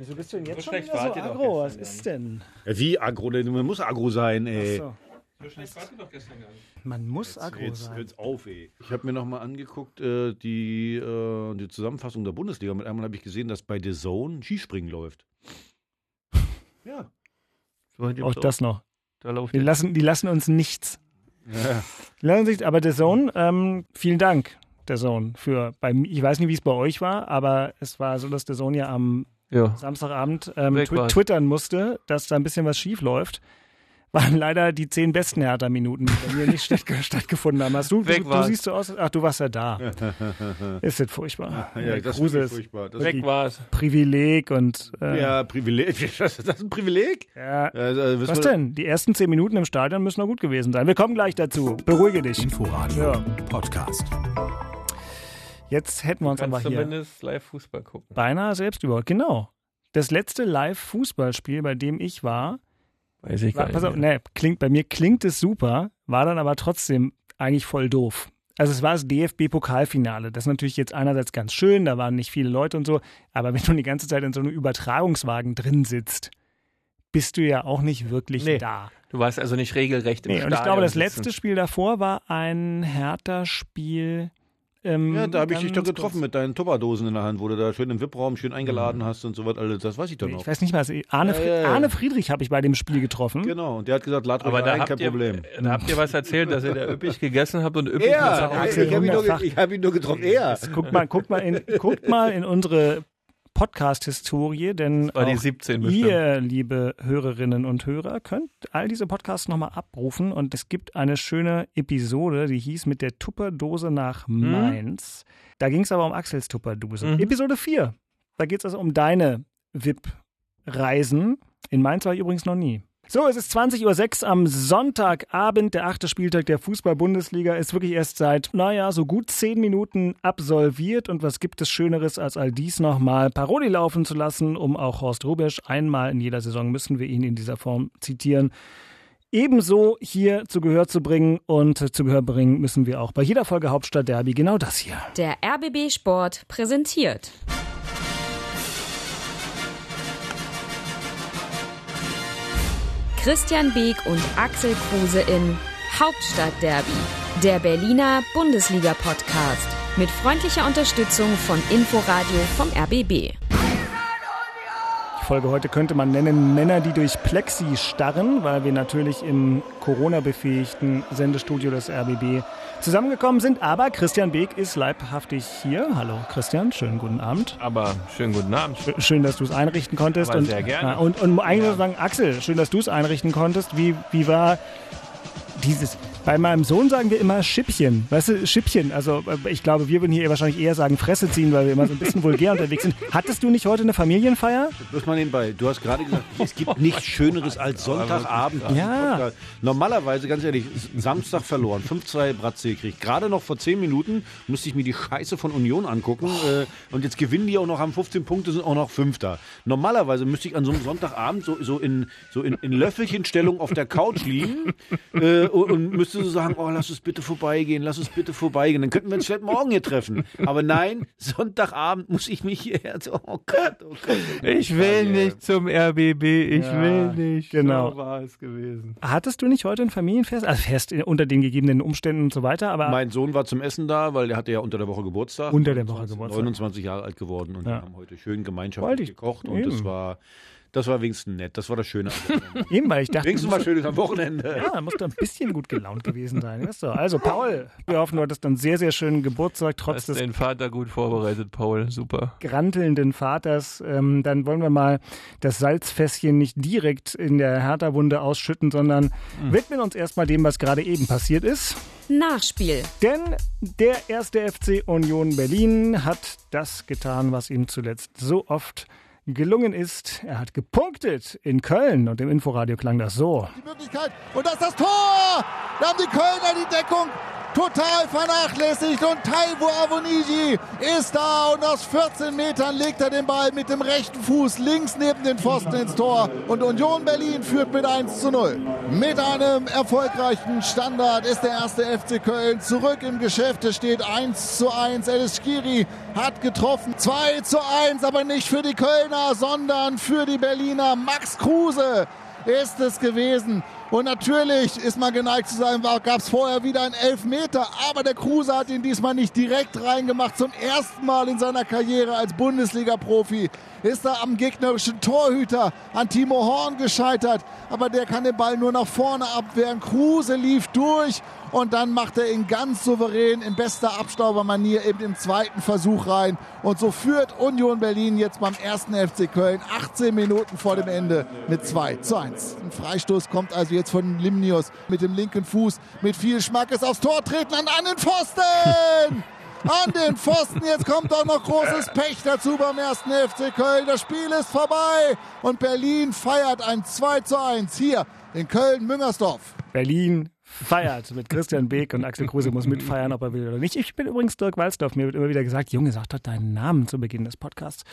Wieso bist du denn jetzt So schon wieder so aggro? Was ist denn? Ja, wie aggro? denn? Man muss aggro sein, ey. So. So schlecht wart ihr doch gestern gar nicht. Man muss aggro Jetzt sein. hört's auf, ey. Ich habe mir noch mal angeguckt, äh, die, äh, die Zusammenfassung der Bundesliga. Mit einmal habe ich gesehen, dass bei The Zone Skispringen läuft. Ja. Auch das noch. Da läuft Die lassen, die lassen uns nichts. ja. Die lassen sich, aber der Zone, ähm, vielen Dank, der Zone, für, bei, ich weiß nicht, wie es bei euch war, aber es war so, dass der Zone ja am Ja. Samstagabend ähm, twi twittern musste, dass da ein bisschen was schief läuft. Waren leider die zehn besten Hertha-Minuten, die bei mir nicht statt, stattgefunden haben. Hast du, Weg du, du siehst so aus, ach, du warst ja da. Ist das furchtbar. ja, das Kruse ist furchtbar. Das Weg war's. Privileg und äh, ja, Privileg. Das ist ein Privileg? ja. Also, wissen Was denn? Die ersten zehn Minuten im Stadion müssen noch gut gewesen sein. Wir kommen gleich dazu. Beruhige dich. Inforadio Ja. Podcast. Jetzt hätten wir uns aber hier zumindest live Fußball gucken. beinahe selbst über. Genau. Das letzte Live-Fußballspiel, bei dem ich war, Weiß ich war gar pass nicht. auf, nee, klingt, bei mir klingt es super, war dann aber trotzdem eigentlich voll doof. Also es war das DFB-Pokalfinale. Das ist natürlich jetzt einerseits ganz schön, da waren nicht viele Leute und so, aber wenn du die ganze Zeit in so einem Übertragungswagen drin sitzt, bist du ja auch nicht wirklich Nee. da. Du warst also nicht regelrecht im Nee, und Stadion ich glaube, das letzte Spiel davor war ein Hertha-Spiel. Ähm, Ja, da habe ich dich doch getroffen kurz. mit deinen Tupperdosen in der Hand, wo du da schön im VIP-Raum schön eingeladen hast und so was alles. Das weiß ich doch noch. Ich weiß nicht mal, also Arne, Ja, ja, ja. Arne Friedrich habe ich bei dem Spiel getroffen. Genau, und der hat gesagt, lad Aber da ein, habt, kein ihr, Problem. da habt ihr was erzählt, dass ihr da üppig gegessen habt und üppig Er, gesagt habt. Axel ich habe ihn, ich hab ihn nur getroffen. Er. Guckt mal, guckt mal, in, guckt mal in unsere Podcast-Historie, denn auch 17 bestimmt. ihr, liebe Hörerinnen und Hörer, könnt all diese Podcasts nochmal abrufen und es gibt eine schöne Episode, die hieß mit der Tupperdose nach Mainz. Da ging es aber um Axels Tupperdose. Mhm. Episode 4. Da geht es also um deine VIP-Reisen. In Mainz war ich übrigens noch nie. So, es ist 20.06 Uhr am Sonntagabend. Der achte Spieltag der Fußball-Bundesliga ist wirklich erst seit, naja, so gut zehn Minuten absolviert. Und was gibt es Schöneres, als all dies nochmal Paroli laufen zu lassen, um auch Horst Rubesch einmal in jeder Saison müssen wir ihn in dieser Form zitieren. Ebenso hier zu Gehör zu bringen und zu Gehör bringen müssen wir auch bei jeder Folge Hauptstadt Derby genau das hier. Der RBB Sport präsentiert. Christian Beek und Axel Kruse in Hauptstadtderby, der Berliner Bundesliga-Podcast. Mit freundlicher Unterstützung von Inforadio vom RBB. Folge heute könnte man nennen Männer, die durch Plexi starren, weil wir natürlich im Corona-befähigten Sendestudio des RBB zusammengekommen sind. Aber Christian Beek ist leibhaftig hier. Hallo Christian, schönen guten Abend. Aber schönen guten Abend. Schön, dass du es einrichten konntest. Aber und, sehr gerne. Ja, Und, und eigentlich ich sagen, Axel, schön, dass du es einrichten konntest. Wie, wie war dieses... Bei meinem Sohn sagen wir immer Schippchen. Weißt du, Schippchen. Also äh, ich glaube, wir würden hier wahrscheinlich eher sagen Fresse ziehen, weil wir immer so ein bisschen vulgär unterwegs sind. Hattest du nicht heute eine Familienfeier? Bloß mal nebenbei. Du hast gerade gesagt, es gibt nichts Schöneres als Sonntagabend. Ja. Normalerweise, ganz ehrlich, Samstag verloren. 5-2 Bratze gekriegt. Gerade noch vor 10 Minuten musste ich mir die Scheiße von Union angucken. Äh, und jetzt gewinnen die auch noch, haben 15 Punkte, sind auch noch Fünfter. Normalerweise müsste ich an so einem Sonntagabend so, so, in, so in, in Löffelchenstellung auf der Couch liegen äh, und, und müsste so sagen, oh, lass es bitte vorbeigehen, lass es bitte vorbeigehen. Dann könnten wir uns vielleicht morgen hier treffen. Aber nein, Sonntagabend muss ich mich hierher. Oh Gott, oh Gott. Oh Gott. Ich will nicht zum RBB, ich Ja, will nicht. genau. So war es gewesen. Hattest du nicht heute ein Familienfest? Also Fest unter den gegebenen Umständen und so weiter, aber Mein Sohn war zum Essen da, weil der hatte ja unter der Woche Geburtstag. Unter der Woche 29 Geburtstag. 29 Jahre alt geworden und Ja. wir haben heute schön gemeinschaftlich gekocht und eben. das war, das war wenigstens nett. Das war das Schöne. eben, weil ich dachte, wenigstens mal schön am Wochenende. ja, da musst du ein bisschen gut gelaunt gewesen sein. Weißt du? Also Paul, wir hoffen, du hattest einen sehr, sehr schönen Geburtstag, trotz Hast des den Vater gut vorbereitet, Paul. Super. grantelnden Vaters. Ähm, dann wollen wir mal das Salzfässchen nicht direkt in der Hertha-Wunde ausschütten, sondern widmen uns erstmal dem, was gerade eben passiert ist. Nachspiel. Denn der erste FC Union Berlin hat das getan, was ihm zuletzt so oft gelungen ist. Er hat gepunktet in Köln und im Inforadio klang das so. die Möglichkeit. Und das ist das Tor! Da haben die Kölner die Deckung total vernachlässigt und Taiwo Avoniji ist da und aus 14 Metern legt er den Ball mit dem rechten Fuß links neben den Pfosten ins Tor und Union Berlin führt mit 1 zu 0. Mit einem erfolgreichen Standard ist der erste FC Köln zurück im Geschäft. Es steht 1 zu 1. Elis Skiri hat getroffen. 2 zu 1, aber nicht für die Kölner, sondern für die Berliner. Max Kruse ist es gewesen. Und natürlich ist man geneigt zu sagen, gab es vorher wieder einen Elfmeter, aber der Kruse hat ihn diesmal nicht direkt reingemacht. Zum ersten Mal in seiner Karriere als Bundesliga-Profi ist er am gegnerischen Torhüter an Timo Horn gescheitert, aber der kann den Ball nur nach vorne abwehren. Kruse lief durch und dann macht er ihn ganz souverän in bester Abstaubermanier eben im zweiten Versuch rein. Und so führt Union Berlin jetzt beim ersten FC Köln 18 Minuten vor dem Ende mit 2 zu 1. Ein Freistoß kommt also jetzt von Limnius mit dem linken Fuß mit viel Schmackes aufs Tor treten an einen Pfosten! An den Pfosten. Jetzt kommt auch noch großes Pech dazu beim ersten FC Köln. Das Spiel ist vorbei und Berlin feiert ein 2 zu 1 hier in Köln-Müngersdorf. Berlin feiert mit Christian Beek und Axel Kruse muss mitfeiern, ob er will oder nicht. Ich bin übrigens Dirk Walzdorf. Mir wird immer wieder gesagt, Junge, sag doch deinen Namen zu Beginn des Podcasts.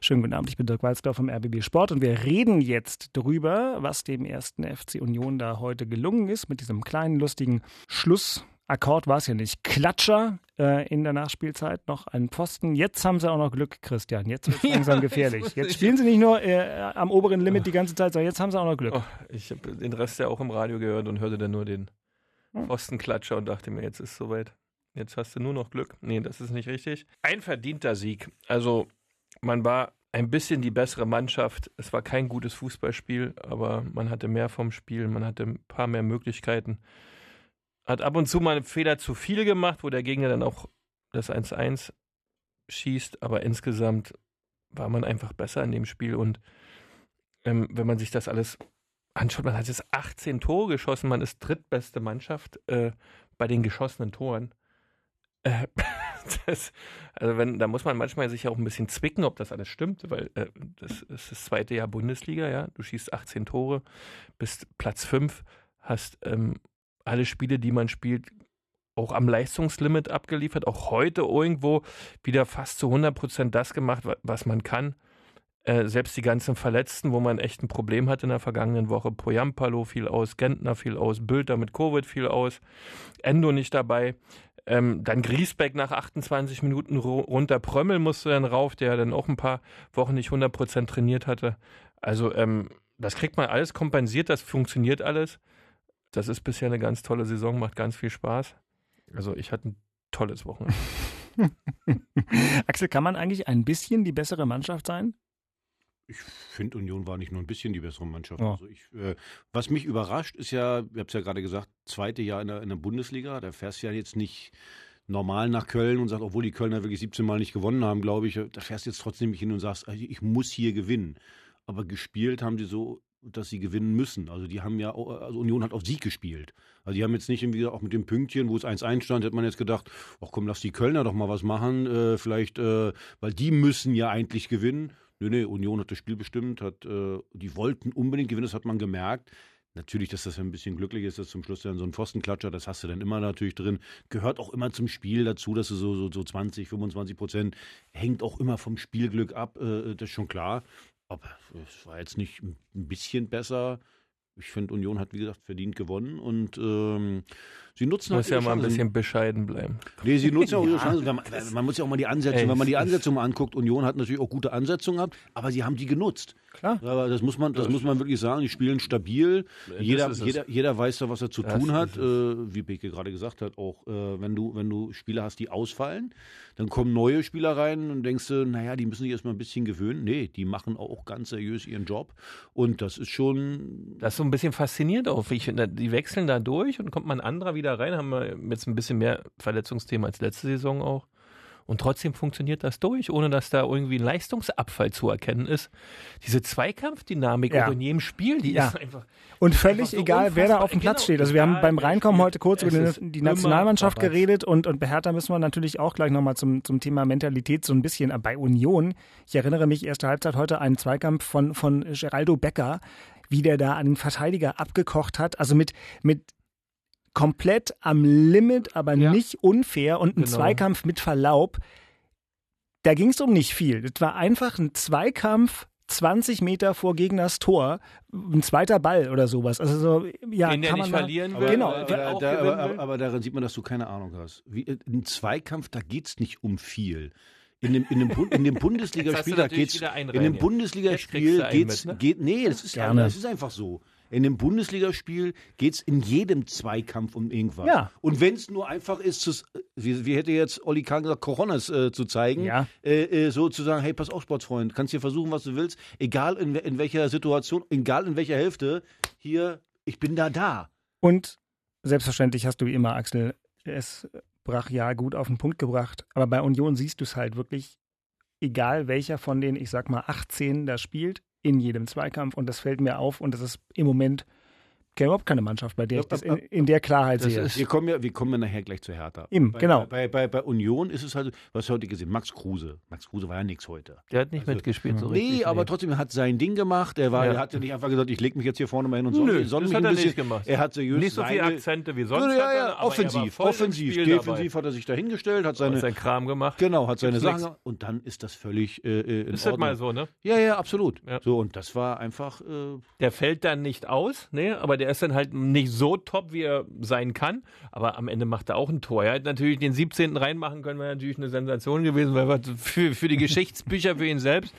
Schönen guten Abend, ich bin Dirk Walzdorf vom RBB Sport und wir reden jetzt drüber, was dem ersten FC Union da heute gelungen ist mit diesem kleinen, lustigen Schluss. Akkord war es ja nicht. Klatscher äh, in der Nachspielzeit, noch ein Pfosten. Jetzt haben sie auch noch Glück, Christian. Jetzt wird es langsam gefährlich. Jetzt spielen sie nicht nur äh, am oberen Limit die ganze Zeit, sondern jetzt haben sie auch noch Glück. Oh, ich habe den Rest ja auch im Radio gehört und hörte dann nur den Pfostenklatscher und dachte mir, jetzt ist es soweit. Jetzt hast du nur noch Glück. Nee, das ist nicht richtig. Ein verdienter Sieg. Also, man war ein bisschen die bessere Mannschaft. Es war kein gutes Fußballspiel, aber man hatte mehr vom Spiel, man hatte ein paar mehr Möglichkeiten. Hat ab und zu mal einen Fehler zu viel gemacht, wo der Gegner dann auch das 1-1 schießt, aber insgesamt war man einfach besser in dem Spiel und ähm, wenn man sich das alles anschaut, man hat jetzt 18 Tore geschossen, man ist drittbeste Mannschaft äh, bei den geschossenen Toren. Äh, das, also wenn, da muss man manchmal sich auch ein bisschen zwicken, ob das alles stimmt, weil äh, das ist das zweite Jahr Bundesliga, ja. Du schießt 18 Tore, bist Platz 5, hast ähm, alle Spiele, die man spielt, auch am Leistungslimit abgeliefert, auch heute irgendwo wieder fast zu 100 Prozent das gemacht, was man kann. Äh, selbst die ganzen Verletzten, wo man echt ein Problem hatte in der vergangenen Woche. Poyampalo fiel aus, Gentner fiel aus, Bülter mit Covid fiel aus, Endo nicht dabei. Ähm, dann Griesbeck nach 28 Minuten runter, Prömmel musste dann rauf, der dann auch ein paar Wochen nicht 100% trainiert hatte. Also ähm, das kriegt man alles kompensiert, das funktioniert alles. Das ist bisher eine ganz tolle Saison, macht ganz viel Spaß. Also ich hatte ein tolles Wochenende. Axel, kann man eigentlich ein bisschen die bessere Mannschaft sein? Ich finde, Union war nicht nur ein bisschen die bessere Mannschaft. Ja. Also ich, äh, was mich überrascht, ist ja, ich habe es ja gerade gesagt, zweite Jahr in der, in der Bundesliga. Da fährst du ja jetzt nicht normal nach Köln und sagst, obwohl die Kölner wirklich 17 Mal nicht gewonnen haben, glaube ich, da fährst du jetzt trotzdem nicht hin und sagst, also ich muss hier gewinnen. Aber gespielt haben sie so, dass sie gewinnen müssen. Also die haben ja, also Union hat auf Sieg gespielt. Also die haben jetzt nicht irgendwie auch mit dem Pünktchen, wo es 1-1 stand, hätte man jetzt gedacht, ach komm, lass die Kölner doch mal was machen, äh, vielleicht, äh, weil die müssen ja eigentlich gewinnen. Nö, nee, Union hat das Spiel bestimmt, hat, äh, die wollten unbedingt gewinnen, das hat man gemerkt. Natürlich, dass das ein bisschen glücklich ist, dass zum Schluss dann so ein Pfostenklatscher, das hast du dann immer natürlich drin. Gehört auch immer zum Spiel dazu, dass du so, so, so 20, 25 Prozent hängt auch immer vom Spielglück ab, äh, das ist schon klar. Aber es war jetzt nicht ein bisschen besser. Ich finde, Union hat, wie gesagt, verdient gewonnen und ähm, sie nutzen muss halt ja mal ein bisschen bescheiden bleiben. Nee, sie nutzen auch ihre Chancen. Man, man, muss ja auch mal die Ansätze, Ey, wenn man die Ansätze mal anguckt, Union hat natürlich auch gute Ansetzungen gehabt, aber sie haben die genutzt. Klar. Aber das muss man, das, das muss man wirklich sagen. Die spielen stabil. Jeder, jeder, jeder weiß da, was er zu das tun hat. Äh, wie Beke gerade gesagt hat, auch äh, wenn du, wenn du Spieler hast, die ausfallen, dann kommen neue Spieler rein und denkst du, naja, die müssen sich erstmal ein bisschen gewöhnen. Nee, die machen auch ganz seriös ihren Job. Und das ist schon. Das ist so ein bisschen faszinierend auch. Ich, die wechseln da durch und kommt mal ein anderer wieder rein. Haben wir jetzt ein bisschen mehr Verletzungsthemen als letzte Saison auch. Und trotzdem funktioniert das durch, ohne dass da irgendwie ein Leistungsabfall zu erkennen ist. Diese Zweikampfdynamik ja. in jedem Spiel, die ja. ist einfach. Und völlig so egal, wer da auf dem Platz genau, steht. Also wir haben beim Reinkommen heute kurz über die Nationalmannschaft geredet und, und bei Hertha müssen wir natürlich auch gleich nochmal zum, zum Thema Mentalität so ein bisschen. Bei Union, ich erinnere mich, erste Halbzeit heute einen Zweikampf von, von Geraldo Becker, wie der da einen Verteidiger abgekocht hat. Also mit, mit komplett am Limit, aber Ja. nicht unfair und ein Genau. Zweikampf mit Verlaub. Da ging es um nicht viel. Das war einfach ein Zweikampf 20 Meter vor Gegners Tor, ein zweiter Ball oder sowas. Also so, ja, Den der kann nicht man mal- verlieren will. Aber, Genau. aber, da, aber, aber, aber daran sieht man, dass du keine Ahnung hast. Wie, äh, Ein Zweikampf, da geht es nicht um viel. In dem, in dem, in dem Bundesligaspiel, da geht's, in dem. Bundesligaspiel geht's, mit, ne? geht, nee, das ist, Gerne. das ist einfach so. In dem Bundesligaspiel geht es in jedem Zweikampf um irgendwas. Ja. Und wenn es nur einfach ist, zu, wie, wie hätte jetzt Olli Kahn gesagt, Coronas äh, zu zeigen, Ja. äh, äh, so zu sagen, hey, pass auf, Sportsfreund, kannst hier versuchen, was du willst, egal in, in welcher Situation, egal in welcher Hälfte, hier, ich bin da da. Und selbstverständlich hast du wie immer, Axel, es brachial gut auf den Punkt gebracht. Aber bei Union siehst du es halt wirklich, egal welcher von den, ich sag mal, 18 da spielt, in jedem Zweikampf. Und das fällt mir auf. Und das ist im Moment überhaupt keine Mannschaft, bei der ich das in, in der Klarheit Das sehe. ist- Wir kommen ja, wir kommen ja nachher gleich zu Hertha. Eben, bei, genau. Bei, bei, bei Union ist es halt, was heute gesehen? Max Kruse. Max Kruse war ja nichts heute. Der hat nicht Also, mitgespielt so Nee, richtig. aber trotzdem, er hat sein Ding gemacht. Er, war, Ja. er hat ja nicht einfach gesagt, ich lege mich jetzt hier vorne mal hin und sonne, Nö, sonne das mich hat ein er bisschen. nicht gemacht. Er hat seriös Nicht so viele seine, Akzente wie sonst. Ja, hat ja, ja, aber war offensiv, offensiv. Defensiv dabei. hat er sich dahingestellt, hat Hat seine, seinen Kram gemacht. genau, hat seine Sachen und dann ist das völlig äh, äh, in Ist halt Ordnung. mal so, ne? Ja, ja, absolut. Ja. So, und das war einfach, äh, Der fällt dann nicht aus, ne? aber der ist dann halt nicht so top, wie er sein kann. Aber am Ende macht er auch ein Tor. Er hätte natürlich den 17. reinmachen können, wäre natürlich eine Sensation gewesen, weil für, für die Geschichtsbücher für ihn selbst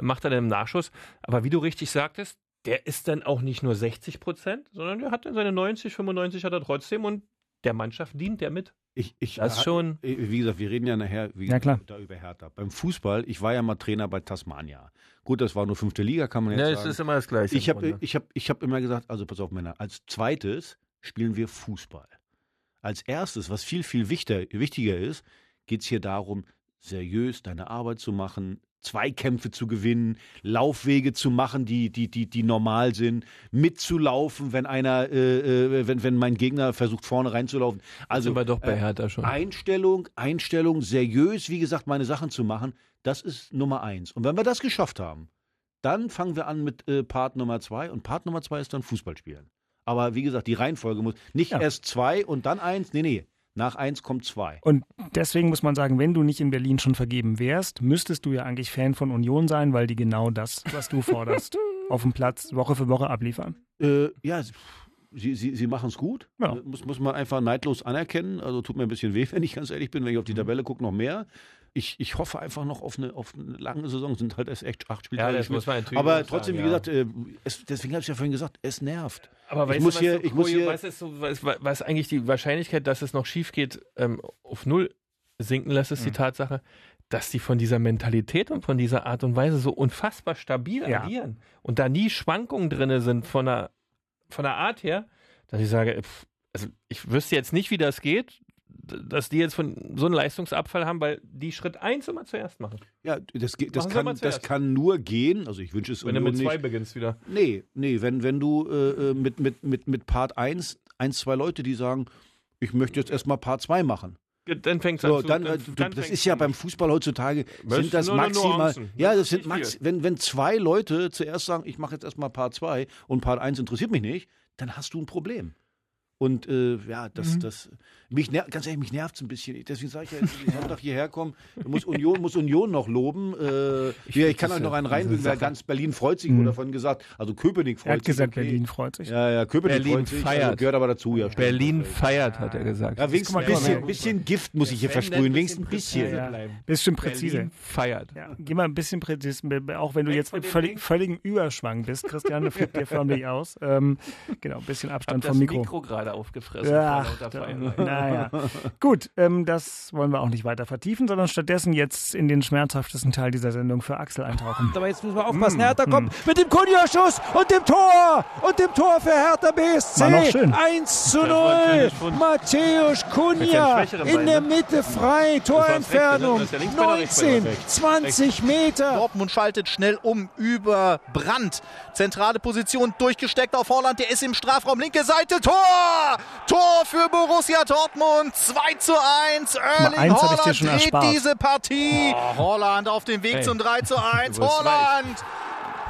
macht er dann im Nachschuss. Aber wie du richtig sagtest, der ist dann auch nicht nur 60 Prozent, sondern der hat dann seine 90, 95 hat er trotzdem und der Mannschaft dient der mit. Ich, ich Das ist schon. Äh, Wie gesagt, wir reden ja nachher wie, Ja, klar. da über Hertha. Beim Fußball, ich war ja mal Trainer bei Tasmania. Gut, das war nur fünfte Liga, kann man jetzt sagen. immer das Gleiche. ich habe ich hab, ich hab immer gesagt, also pass auf Männer, als zweites spielen wir Fußball. Als erstes, was viel, viel wichtiger, wichtiger ist, geht es hier darum, seriös deine Arbeit zu machen, Zweikämpfe zu gewinnen, Laufwege zu machen, die, die, die, die normal sind, mitzulaufen, wenn einer, äh, äh, wenn, wenn mein Gegner versucht, vorne reinzulaufen. Also wir doch bei äh, Hertha schon. Einstellung, Einstellung, seriös, wie gesagt, meine Sachen zu machen, das ist Nummer eins. Und wenn wir das geschafft haben, dann fangen wir an mit äh, Part Nummer zwei und Part Nummer zwei ist dann Fußball spielen. Aber wie gesagt, die Reihenfolge muss nicht Ja. erst zwei und dann eins, nee, nee, nach eins kommt zwei. Und deswegen muss man sagen, wenn du nicht in Berlin schon vergeben wärst, müsstest du ja eigentlich Fan von Union sein, weil die genau das, was du forderst, auf dem Platz Woche für Woche abliefern. Äh, ja, sie, sie, sie machen es gut. Ja. Äh, Muss, muss man einfach neidlos anerkennen. Also tut mir ein bisschen weh, wenn ich ganz ehrlich bin, wenn ich auf Mhm. die Tabelle gucke, noch mehr. Ich, ich hoffe einfach noch auf eine, auf eine lange Saison. Sind halt erst echt acht Spieltage. Ja, das muss man natürlich Aber trotzdem, sagen, wie gesagt, äh, es, deswegen habe ich ja vorhin gesagt, es nervt. Aber Ich weißt muss du, was hier- so ich muss hier- was ist so, was, was eigentlich die Wahrscheinlichkeit, dass es noch schief geht, ähm, auf null sinken lässt, ist die Tatsache, dass die von dieser Mentalität und von dieser Art und Weise so unfassbar stabil Ja. agieren und da nie Schwankungen drin sind von der, von der Art her, dass ich sage, pff, also ich wüsste jetzt nicht, wie das geht, dass die jetzt von so einen Leistungsabfall haben, weil die Schritt eins immer zuerst machen. Ja, das, das, kann, das kann nur gehen. Also ich wünsche es Wenn du mit zwei nicht. beginnst wieder. Nee, nee, wenn, wenn du äh, äh, mit, mit, mit, mit Part 1, eins, zwei Leute, die sagen, ich möchte jetzt erstmal Part 2 machen. Dann fängt So, dann, äh, du, das ist ja beim Fußball heutzutage, Das sind das nur maximal, ja, Das sind max, wenn, wenn zwei Leute zuerst sagen, ich mache jetzt erstmal Part 2 und Part 1 interessiert mich nicht, dann hast du ein Problem. Und äh, ja, das, Mhm. das, mich ner ganz ehrlich, mich nervt es ein bisschen. Deswegen sage ich ja, ich Sonntag hierher kommen, muss Union, muss Union noch loben. Äh, ich, ich kann euch noch einen reinbringen, weil ganz Berlin freut sich, Mhm. wurde davon gesagt. Also Köpenick freut Er hat sich. gesagt, okay. Berlin freut sich. Ja, ja, Köpenick Berlin freut sich. feiert. Also gehört aber dazu, ja. stimmt. Berlin feiert, hat er gesagt. Ja, wenigstens ein bisschen, bisschen Gift muss ich hier versprühen, wenigstens ein bisschen bisschen. Ja, bleiben. Bisschen präzise. Berlin feiert. Ja, geh mal ein bisschen präzise, auch wenn du Weg jetzt im völlig, völligen Überschwang bist. Christian flippt dir förmlich aus. Ähm, genau, ein bisschen Abstand vom Mikro. Mikro gerade aufgefressen. Ja, naja. Gut, ähm, das wollen wir auch nicht weiter vertiefen, sondern stattdessen jetzt in den schmerzhaftesten Teil dieser Sendung für Axel eintauchen. Aber jetzt müssen wir aufpassen. Hertha kommt mit dem Kunja-Schuss und dem Tor. Und dem Tor für Hertha BSC. War noch schön. 1 zu Das war ein 0. schönes Fund. Matthäus Kunja in der ne? Mitte frei. Torentfernung Das ist ja Linksbeiner, Rechtsbeiner, 19, rechts. 20 Meter. Dortmund schaltet schnell um über Brandt. Zentrale Position durchgesteckt auf Holland. Der ist im Strafraum. Linke Seite. Tor! Tor für Borussia Dortmund. 2 zu 1. Erling Holland dreht erspart. diese Partie. Holland auf dem Weg Ey. zum 3 zu 1. Du wirst Holland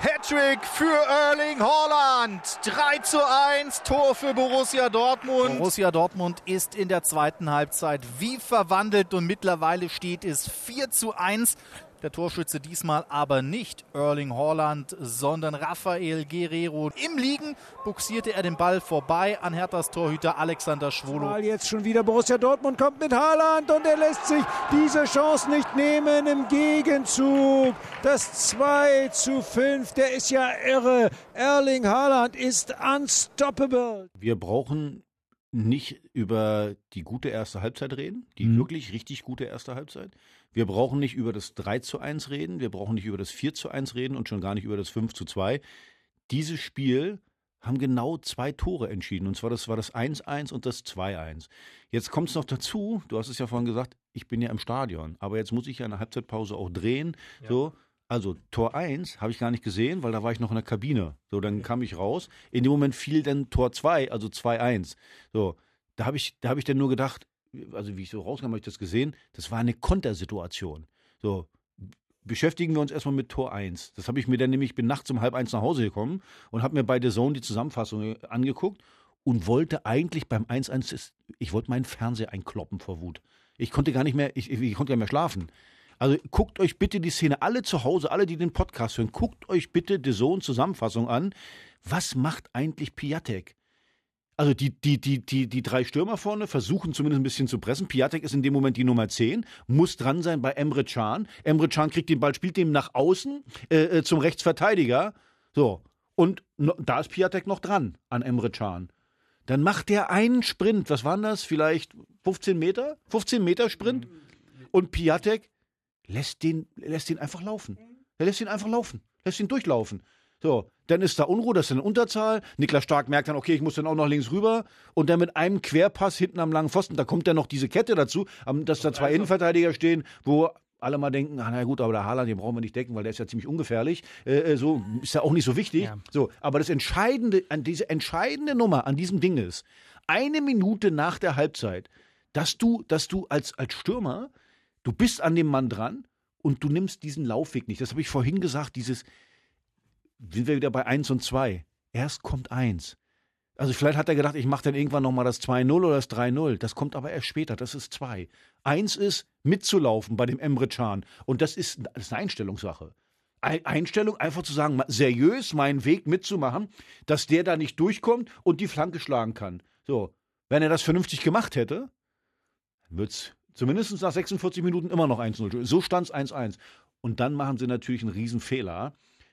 Hattrick für Erling Haaland. 3 zu 1, Tor für Borussia Dortmund. Borussia Dortmund ist in der zweiten Halbzeit wie verwandelt und mittlerweile steht es 4 zu 1. Der Torschütze diesmal aber nicht Erling Haaland, sondern Rafael Guerrero. Im Liegen buxierte er den Ball vorbei an Herthas Torhüter Alexander Schwolo. Mal jetzt schon wieder Borussia Dortmund kommt mit Haaland und er lässt sich diese Chance nicht nehmen im Gegenzug. Das 2 zu 5, der ist ja irre. Erling Haaland ist unstoppable. Wir brauchen nicht über die gute erste Halbzeit reden, die Mhm. wirklich richtig gute erste Halbzeit. Wir brauchen nicht über das 3 zu 1 reden, wir brauchen nicht über das 4 zu 1 reden und schon gar nicht über das 5 zu 2. Dieses Spiel haben genau zwei Tore entschieden. Und zwar das war das 1-1 und das 2-1. Jetzt kommt es noch dazu, du hast es ja vorhin gesagt, ich bin ja im Stadion, aber jetzt muss ich ja in der Halbzeitpause auch drehen. So, also Tor 1 habe ich gar nicht gesehen, weil da war ich noch in der Kabine. So, dann kam ich raus. In dem Moment fiel dann Tor 2, also 2-1. So, da habe ich, da habe ich dann nur gedacht, also wie ich so rauskam, habe ich das gesehen, das war eine Kontersituation. So, beschäftigen wir uns erstmal mit Tor 1. Das habe ich mir dann nämlich, bin nachts um halb eins nach Hause gekommen und habe mir bei The Zone die Zusammenfassung äh, angeguckt und wollte eigentlich beim 1-1, das- ich wollte meinen Fernseher einkloppen vor Wut. Ich konnte gar nicht mehr, ich, ich konnte gar nicht mehr schlafen. Also guckt euch bitte die Szene, alle zu Hause, alle, die den Podcast hören, guckt euch bitte The Zone Zusammenfassung an. Was macht eigentlich Piatek? Also die, die, die, die, die drei Stürmer vorne versuchen zumindest ein bisschen zu pressen. Piatek ist in dem Moment die Nummer 10, muss dran sein bei Emre Can. Emre Can kriegt den Ball, spielt den nach außen äh, äh, zum Rechtsverteidiger. So. Und no, da ist Piatek noch dran an Emre Can. Dann macht der einen Sprint. Was waren das? Vielleicht 15 Meter? 15 Meter Sprint? Und Piatek lässt den, lässt den einfach laufen. Er lässt ihn einfach laufen. Lässt ihn durchlaufen. So, dann ist da Unruhe, das ist eine Unterzahl. Niklas Stark merkt dann, okay, ich muss dann auch noch links rüber. Und dann mit einem Querpass hinten am langen Pfosten, da kommt dann noch diese Kette dazu, dass da zwei Innenverteidiger stehen, wo alle mal denken, ah, na gut, aber der Haaland, den brauchen wir nicht decken, weil der ist ja ziemlich ungefährlich. Äh, äh, so ist ja auch nicht so wichtig. Ja. So, aber das Entscheidende, an diese entscheidende Nummer an diesem Ding ist, eine Minute nach der Halbzeit, dass du, dass du als, als Stürmer, du bist an dem Mann dran und du nimmst diesen Laufweg nicht. Das habe ich vorhin gesagt, dieses, sind wir wieder bei 1 und 2. Erst kommt 1. Also vielleicht hat er gedacht, ich mache dann irgendwann nochmal das 2-0 oder das 3-0. Das kommt aber erst später, das ist 2. Eins ist mitzulaufen bei dem Emre Can. Und das ist, das ist eine Einstellungssache. Ein- Einstellung, einfach zu sagen, seriös meinen Weg mitzumachen, dass der da nicht durchkommt und die Flanke schlagen kann. So, wenn er das vernünftig gemacht hätte, wird es zumindest nach 46 Minuten immer noch 1-0. So stand es 1-1. Und dann machen sie natürlich einen Riesenfehler,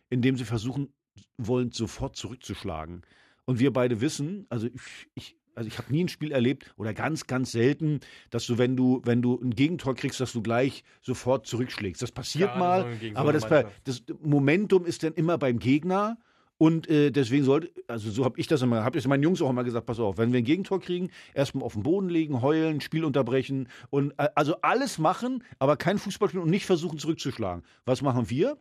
indem sie versuchen wollen, sofort zurückzuschlagen. Und wir beide wissen, also ich, ich also ich habe nie ein Spiel erlebt oder ganz, ganz selten, dass du, wenn du, wenn du ein Gegentor kriegst, dass du gleich sofort zurückschlägst. Das passiert Gerade mal, aber das, das Momentum ist dann immer beim Gegner. Und äh, deswegen sollte, also so habe ich das immer, habe ich meinen Jungs auch immer gesagt, pass auf, wenn wir ein Gegentor kriegen, erstmal auf den Boden legen, heulen, Spiel unterbrechen und äh, also alles machen, aber kein Fußball spielen und nicht versuchen zurückzuschlagen. Was machen wir?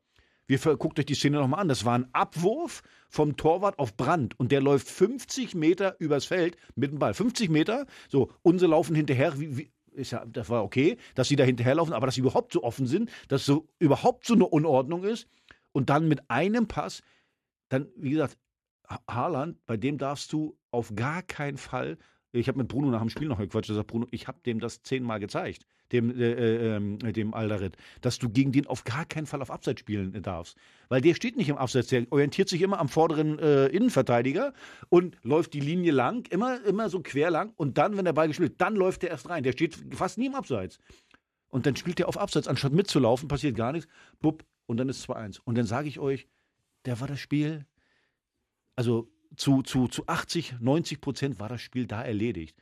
Wir guckt euch die Szene nochmal an. Das war ein Abwurf vom Torwart auf Brand und der läuft 50 Meter übers Feld mit dem Ball. 50 Meter. So, unsere laufen hinterher. Wie, wie, ist ja, das war okay, dass sie da hinterherlaufen, aber dass sie überhaupt so offen sind, dass so überhaupt so eine Unordnung ist und dann mit einem Pass, dann, wie gesagt, Ha- Haaland, bei dem darfst du auf gar keinen Fall. Ich habe mit Bruno nach dem Spiel noch gequatscht. Er sagt, Bruno, ich habe dem das zehnmal gezeigt, dem, äh, äh, ähm, dem Aldarit, dass du gegen den auf gar keinen Fall auf Abseits spielen darfst. Weil der steht nicht im Abseits, der orientiert sich immer am vorderen äh, Innenverteidiger und läuft die Linie lang, immer, immer so quer lang. Und dann, wenn der Ball gespielt dann läuft der erst rein. Der steht fast nie im Abseits. Und dann spielt der auf Abseits, anstatt mitzulaufen, passiert gar nichts. Bupp, und dann ist 2-1. Und dann sage ich euch, der war das Spiel, also zu, zu, zu 80, 90 Prozent war das Spiel da erledigt.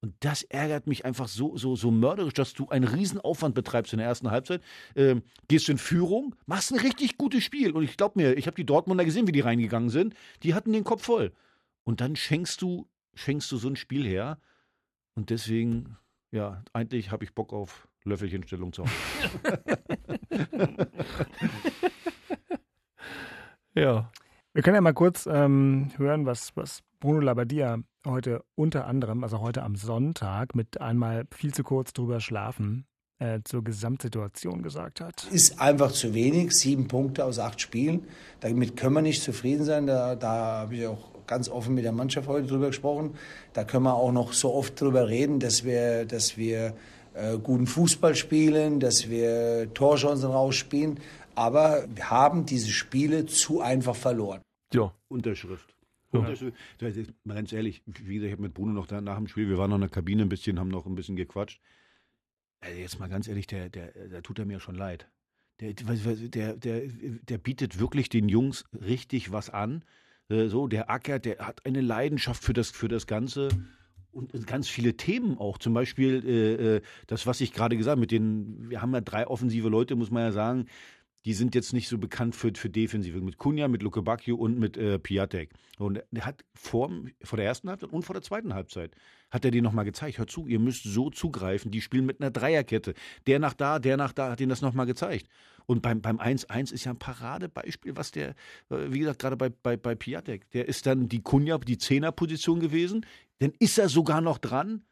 Und das ärgert mich einfach so, so, so mörderisch, dass du einen Riesenaufwand betreibst in der ersten Halbzeit. Ähm, gehst in Führung, machst ein richtig gutes Spiel. Und ich glaube mir, ich habe die Dortmunder gesehen, wie die reingegangen sind. Die hatten den Kopf voll. Und dann schenkst du, schenkst du so ein Spiel her. Und deswegen, ja, eigentlich habe ich Bock auf Löffelchenstellung zu Hause. Ja. Wir können ja mal kurz ähm, hören, was, was Bruno Labbadia heute unter anderem, also heute am Sonntag, mit einmal viel zu kurz drüber schlafen, äh, zur Gesamtsituation gesagt hat. Ist einfach zu wenig, sieben Punkte aus acht Spielen. Damit können wir nicht zufrieden sein. Da, da habe ich auch ganz offen mit der Mannschaft heute drüber gesprochen. Da können wir auch noch so oft drüber reden, dass wir, dass wir äh, guten Fußball spielen, dass wir Torchancen rausspielen. Aber wir haben diese Spiele zu einfach verloren. Ja. Unterschrift. Ja. Unterschrift. Mal ganz ehrlich, wie gesagt, ich habe mit Bruno noch da nach dem Spiel, wir waren noch in der Kabine ein bisschen, haben noch ein bisschen gequatscht. Also jetzt mal ganz ehrlich, der, der, der tut er mir schon leid. Der, der, der, der bietet wirklich den Jungs richtig was an. Äh, so, der Acker, der hat eine Leidenschaft für das, für das Ganze und ganz viele Themen auch. Zum Beispiel äh, äh das, was ich gerade gesagt habe, mit den, wir haben ja drei offensive Leute, muss man ja sagen, die sind jetzt nicht so bekannt für, für Defensive. Mit Kunja, mit Luke Bacchio und mit äh, Piatek. Und er hat vor, vor der ersten Halbzeit und vor der zweiten Halbzeit hat er dir nochmal gezeigt, hör zu, ihr müsst so zugreifen, die spielen mit einer Dreierkette. Der nach da, der nach da, hat ihnen das nochmal gezeigt. Und beim, beim 1-1 ist ja ein Paradebeispiel, was der, äh, wie gesagt, gerade bei, bei, bei Piatek, der ist dann die Kunja, die Zehnerposition gewesen, dann ist er sogar noch dran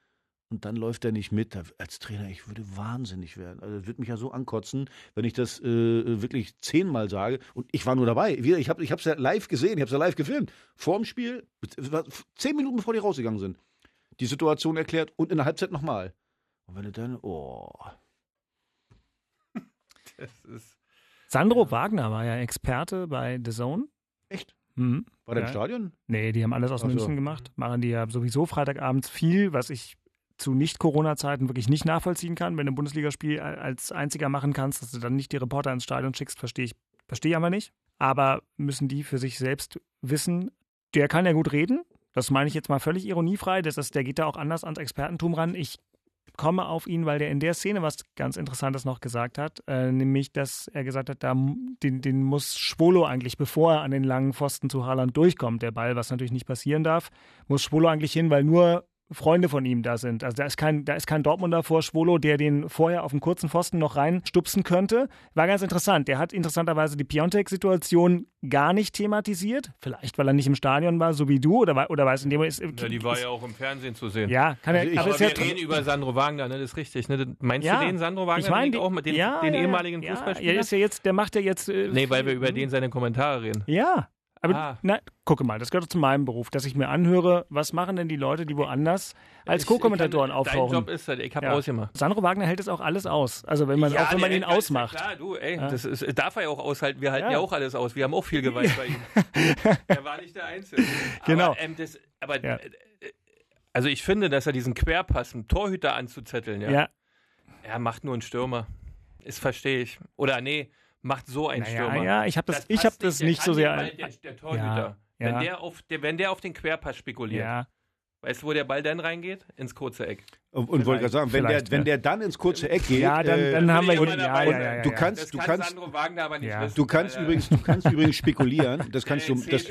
und dann läuft er nicht mit. Als Trainer, ich würde wahnsinnig werden. Also das würde mich ja so ankotzen, wenn ich das äh, wirklich zehnmal sage. Und ich war nur dabei. Ich habe es ja live gesehen, ich habe es ja live gefilmt. Vor dem Spiel, zehn Minuten bevor die rausgegangen sind, die Situation erklärt und in der Halbzeit nochmal. Und wenn du dann, oh. Sandro Wagner war ja Experte bei The Zone. Echt? Mhm. War der ja. im Stadion? Nee, die haben alles aus Ach München gemacht. Machen die ja sowieso Freitagabends viel, was ich zu Nicht-Corona-Zeiten wirklich nicht nachvollziehen kann. Wenn du ein Bundesligaspiel als einziger machen kannst, dass du dann nicht die Reporter ins Stadion schickst, verstehe ich, verstehe ich aber nicht. Aber müssen die für sich selbst wissen, der kann ja gut reden. Das meine ich jetzt mal völlig ironiefrei. Das ist, der geht da auch anders ans Expertentum ran. Ich komme auf ihn, weil der in der Szene was ganz Interessantes noch gesagt hat, äh, nämlich, dass er gesagt hat, da, den, den muss Schwolo eigentlich, bevor er an den langen Pfosten zu Haaland durchkommt, der Ball, was natürlich nicht passieren darf, muss Schwolo eigentlich hin, weil nur Freunde von ihm da sind. Also da ist kein, da ist kein Dortmunder vor Schwolo, der den vorher auf dem kurzen Pfosten noch reinstupsen könnte. War ganz interessant. Der hat interessanterweise die Piontek-Situation gar nicht thematisiert. Vielleicht, weil er nicht im Stadion war, so wie du, oder, oder weiß in dem ist. Ja, die war ja auch im Fernsehen zu sehen. Ja, kann er. Also aber, aber wir reden über Sandro Wagner, ne? Das ist richtig. Ne? Meinst ja, du den Sandro Wagner? Ich meine den, auch den, ja, den ehemaligen Fußballspieler? Ja, ist ja jetzt, der macht ja jetzt. Äh, nee, weil wir über den seine Kommentare reden. Ja. Aber ah. na, gucke mal, das gehört zu meinem Beruf, dass ich mir anhöre, was machen denn die Leute, die woanders als Co-Kommentatoren auftauchen. Dein Job ist das, ich habe ja. ausgemacht. Sandro Wagner hält das auch alles aus. Also wenn man ja, auch wenn man ihn ausmacht. Klar, du, ey, ja. das ist, darf er ja auch aushalten. Wir halten ja. auch alles aus. Wir haben auch viel Gewalt bei ihm. er war nicht der Einzige. Genau. Aber, ähm, das, aber äh, also ich finde, dass er diesen Querpass, einen Torhüter anzuzetteln, ja. ja. Er macht nur einen Stürmer. Das verstehe ich. Oder nee, macht so ein naja, Stürmer. Ja, ich habe das, das, ich hab das nicht so sehr. Der, der Torhüter. Ja, wenn, Der auf, der, wenn der auf den Querpass spekuliert. Ja. Weißt du, wo der Ball dann reingeht? Ins kurze Eck. Und, und wollte gerade sagen, wenn der, wenn der dann ins kurze Eck geht, ja, dann, dann äh, haben wir ihn. Ja, ja, ja, du kannst, du kann kannst, Sandro Wagner aber nicht ja. wissen, du kannst übrigens, du kannst übrigens spekulieren. Das kannst du. Das,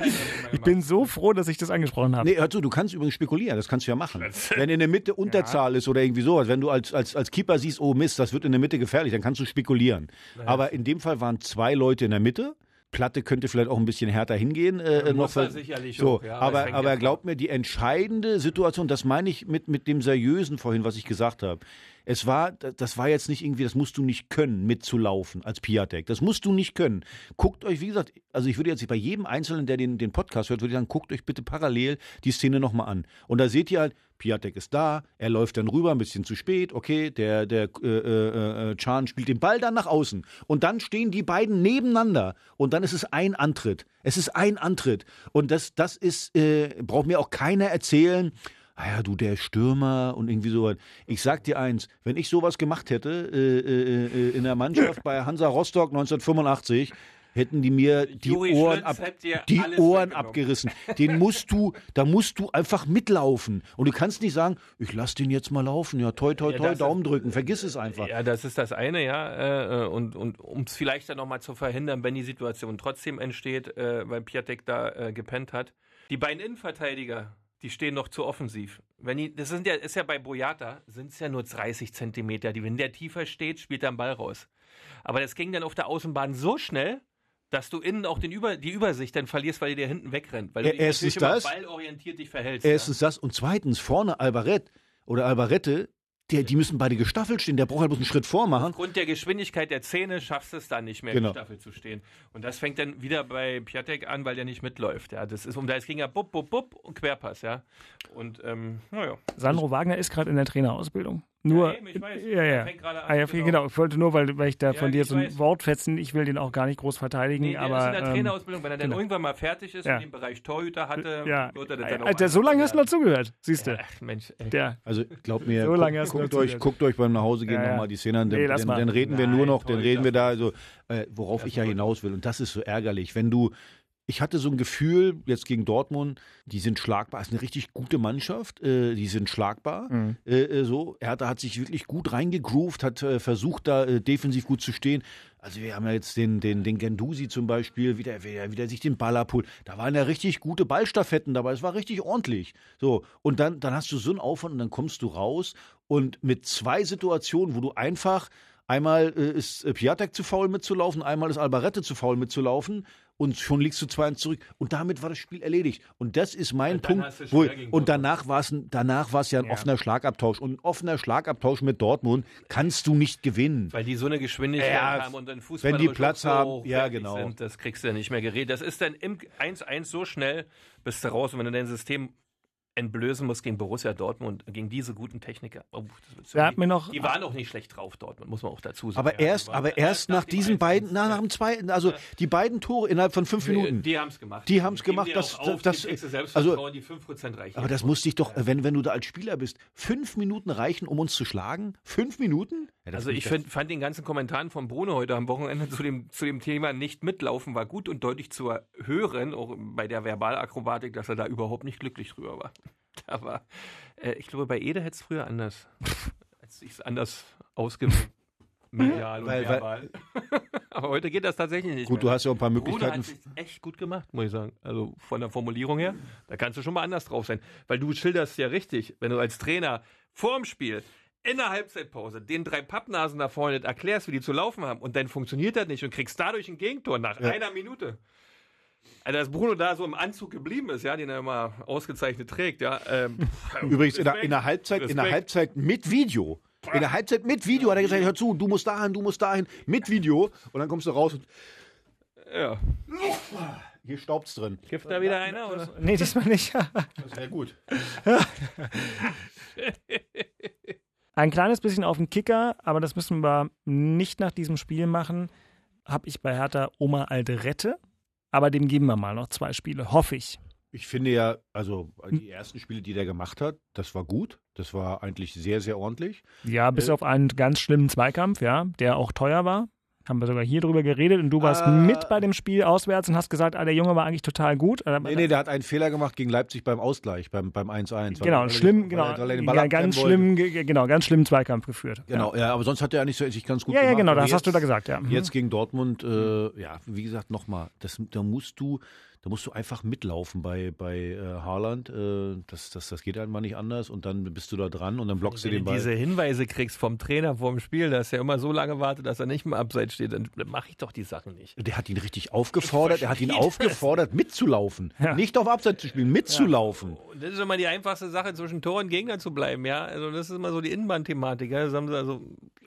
ich bin so froh, dass ich das angesprochen habe. Nee, hör zu, du kannst übrigens spekulieren. Das kannst du ja machen. Wenn in der Mitte Unterzahl ist oder irgendwie sowas, wenn du als, als, als Keeper siehst, oh Mist, das wird in der Mitte gefährlich, dann kannst du spekulieren. Aber in dem Fall waren zwei Leute in der Mitte. Platte könnte vielleicht auch ein bisschen härter hingehen. Äh, ja, noch sicherlich so, auch, ja, aber, aber glaubt mir, die entscheidende Situation, das meine ich mit, mit dem Seriösen vorhin, was ich gesagt habe. Es war, das war jetzt nicht irgendwie, das musst du nicht können, mitzulaufen als Piatek. Das musst du nicht können. Guckt euch, wie gesagt, also ich würde jetzt bei jedem Einzelnen, der den, den Podcast hört, würde ich sagen, guckt euch bitte parallel die Szene nochmal an. Und da seht ihr halt, Piatek ist da, er läuft dann rüber, ein bisschen zu spät, okay, der, der äh, äh, äh, Chan spielt den Ball dann nach außen. Und dann stehen die beiden nebeneinander. Und dann ist es ein Antritt. Es ist ein Antritt. Und das, das ist, äh, braucht mir auch keiner erzählen, ah ja, du, der Stürmer und irgendwie so. Ich sag dir eins, wenn ich sowas gemacht hätte äh, äh, äh in der Mannschaft bei Hansa Rostock 1985, hätten die mir die Juri Ohren, ab, die Ohren abgerissen. Den musst du, da musst du einfach mitlaufen. Und du kannst nicht sagen, ich lass den jetzt mal laufen. Ja, toi, toi, toi, ja, Daumen ist, drücken. Vergiss es einfach. Ja, das ist das eine, ja. Äh, und, und um es vielleicht dann nochmal zu verhindern, wenn die Situation trotzdem entsteht, äh, weil Piatek da äh, gepennt hat. Die beiden Innenverteidiger, die stehen noch zu offensiv. Wenn die, das sind ja, ist ja bei Boyata, sind es ja nur 30 Zentimeter. Die, wenn der tiefer steht, spielt er den Ball raus. Aber das ging dann auf der Außenbahn so schnell, dass du innen auch den Über, die Übersicht dann verlierst, weil dir hinten wegrennt. Weil du erstens das, ballorientiert dich verhältst. Erstens ja. das und zweitens vorne Albaret oder Albarette Der, die müssen beide gestaffelt stehen. Der braucht halt bloß einen Schritt vormachen. Aufgrund der Geschwindigkeit der Zähne schaffst du es dann nicht mehr, Genau. gestaffelt zu stehen. Und das fängt dann wieder bei Piatek an, weil der nicht mitläuft. Ja, das ist, und da ging ja bupp, bupp, bupp und Querpass, ja. Und, ähm, naja. Sandro Wagner ist gerade in der Trainerausbildung. Nur, Ja, eben, ich weiß. ja, ja. fängt gerade an, Ah, ja, genau. genau. Ich wollte nur, weil, weil ich da Ja, von dir so ein weiß. Wort fetzen, ich will den auch gar nicht groß verteidigen, Nee, der aber. ist in der ähm, Trainerausbildung. Wenn er dann genau. irgendwann mal fertig ist Ja. und den Bereich Torhüter hatte, ja. wird er das dann auch Alter, so lange hast du noch zugehört, siehst du. Ach, Mensch, ey. Der. Also glaub mir, So guckt, guckt, euch, guckt euch beim Nachhausegehen Ja, ja. nochmal die Szene an, dann, Nee, lass dann, mal. dann reden wir Nein, nur noch, dann reden wir da, das- also, äh, worauf ich ja hinaus will. Und das ist so ärgerlich, wenn du, ich hatte so ein Gefühl, jetzt gegen Dortmund, die sind schlagbar, ist eine richtig gute Mannschaft, äh, die sind schlagbar. Mhm. Äh, äh, so, Hertha hat sich wirklich gut reingegroovt, hat äh, versucht, da äh, defensiv gut zu stehen. Also wir haben ja jetzt den, den, den Gendusi zum Beispiel, wie der, wie der, wie der sich den Ball abholt. Da waren ja richtig gute Ballstaffetten dabei. Es war richtig ordentlich. So, und dann, dann hast du so einen Aufwand und dann kommst du raus und mit zwei Situationen, wo du einfach Einmal äh, ist äh, Piatek zu faul mitzulaufen, einmal ist Albarette zu faul mitzulaufen und schon liegst du 2-1 zurück. Und damit war das Spiel erledigt. Und das ist mein Und Punkt. Wo, und danach war es danach war's ja ein Ja. offener Schlagabtausch. Und ein offener Schlagabtausch mit Dortmund kannst du nicht gewinnen. Weil die so eine Geschwindigkeit Ja, haben und dann Fußball wenn die Platz haben, ja, genau. Sind, das kriegst du ja nicht mehr geredet. Das ist dann im 1-1 so schnell, bist du raus. Und wenn du dein System entblößen musst gegen Borussia Dortmund, gegen diese guten Techniker. Oh, hat mir noch- die waren auch nicht schlecht drauf, Dortmund, muss man auch dazu sagen. Aber Ja, erst, die waren- aber erst nach dem diesen 1-1, beiden, na, ja. nach dem zweiten, also die beiden Tore innerhalb von fünf Minuten. Die haben es gemacht. Die haben's Geben gemacht, dir das- auf, das- die also- die 5% reichen. Aber das muss dich doch, wenn, wenn du da als Spieler bist, fünf Minuten reichen, um uns zu schlagen? Fünf Minuten? Ja, Also ich find, fand den ganzen Kommentaren von Bruno heute am Wochenende zu dem, zu dem Thema nicht mitlaufen war gut und deutlich zu hören, auch bei der Verbalakrobatik, dass er da überhaupt nicht glücklich drüber war. Da war, äh, ich glaube, bei Ede hätte es früher anders, als sich es anders ausgewirkt. Medial und Weil- verbal. Aber heute geht das tatsächlich nicht Gut, du mehr. hast ja auch ein paar Möglichkeiten. hat sich echt gut gemacht, muss ich sagen. Also von der Formulierung her, da kannst du schon mal anders drauf sein. Weil du schilderst ja richtig, wenn du als Trainer vorm Spiel in der Halbzeitpause den drei Pappnasen da vorne erklärst, wie die zu laufen haben und dann funktioniert das nicht und kriegst dadurch ein Gegentor nach Ja. einer Minute. Also, dass Bruno da so im Anzug geblieben ist, ja, den er immer ausgezeichnet trägt, ja. Ähm, Übrigens in der, in der Halbzeit, in der. Halbzeit mit Video. In der Halbzeit mit Video hat er gesagt, hör zu, du musst dahin, du musst dahin, mit Video. Und dann kommst du raus und Ja. hier staubt's drin. Kifft da wieder einer, oder? Nee, diesmal nicht. Sehr gut. Ein kleines bisschen auf den Kicker, aber das müssen wir nicht nach diesem Spiel machen. Habe ich bei Hertha Oma Alderette. Aber dem geben wir mal noch zwei Spiele, hoffe ich. Ich finde ja, also die ersten Spiele, die der gemacht hat, das war gut. Das war eigentlich sehr, sehr ordentlich. Ja, bis Äh. auf einen ganz schlimmen Zweikampf, ja, der auch teuer war. Haben wir sogar hier drüber geredet und du warst Ah. mit bei dem Spiel auswärts und hast gesagt, ah, der Junge war eigentlich total gut. Äh, Nee, nee, der hat einen Fehler gemacht gegen Leipzig beim Ausgleich, beim, beim 1-1. weil- Genau, weil er- schlimm, genau, ja, ganz schlimm, ge- genau, ganz schlimmen Zweikampf geführt. Genau, ja, aber sonst hat er eigentlich so- sich ganz gut Ja, ja, gemacht. genau, Aber das hast du jetzt- da gesagt, ja. Mhm. Jetzt gegen Dortmund, äh, ja, wie gesagt, nochmal, da musst du, da musst du einfach mitlaufen bei, bei äh, Haaland. Äh, das, das, das geht einmal nicht anders und dann bist du da dran und dann blockst du Wenn den du Ball. diese Hinweise kriegst vom Trainer vorm Spiel, dass er immer so lange wartet, dass er nicht mehr abseits steht, dann mache ich doch die Sachen nicht. Der hat ihn richtig aufgefordert, er hat ihn aufgefordert, mitzulaufen. Ja. Nicht auf Abseits zu spielen, mitzulaufen. Und das ist immer die einfachste Sache, zwischen Tor und Gegner zu bleiben, ja. Also das ist immer so die Innenbahn-Thematik, ja. Das haben sie also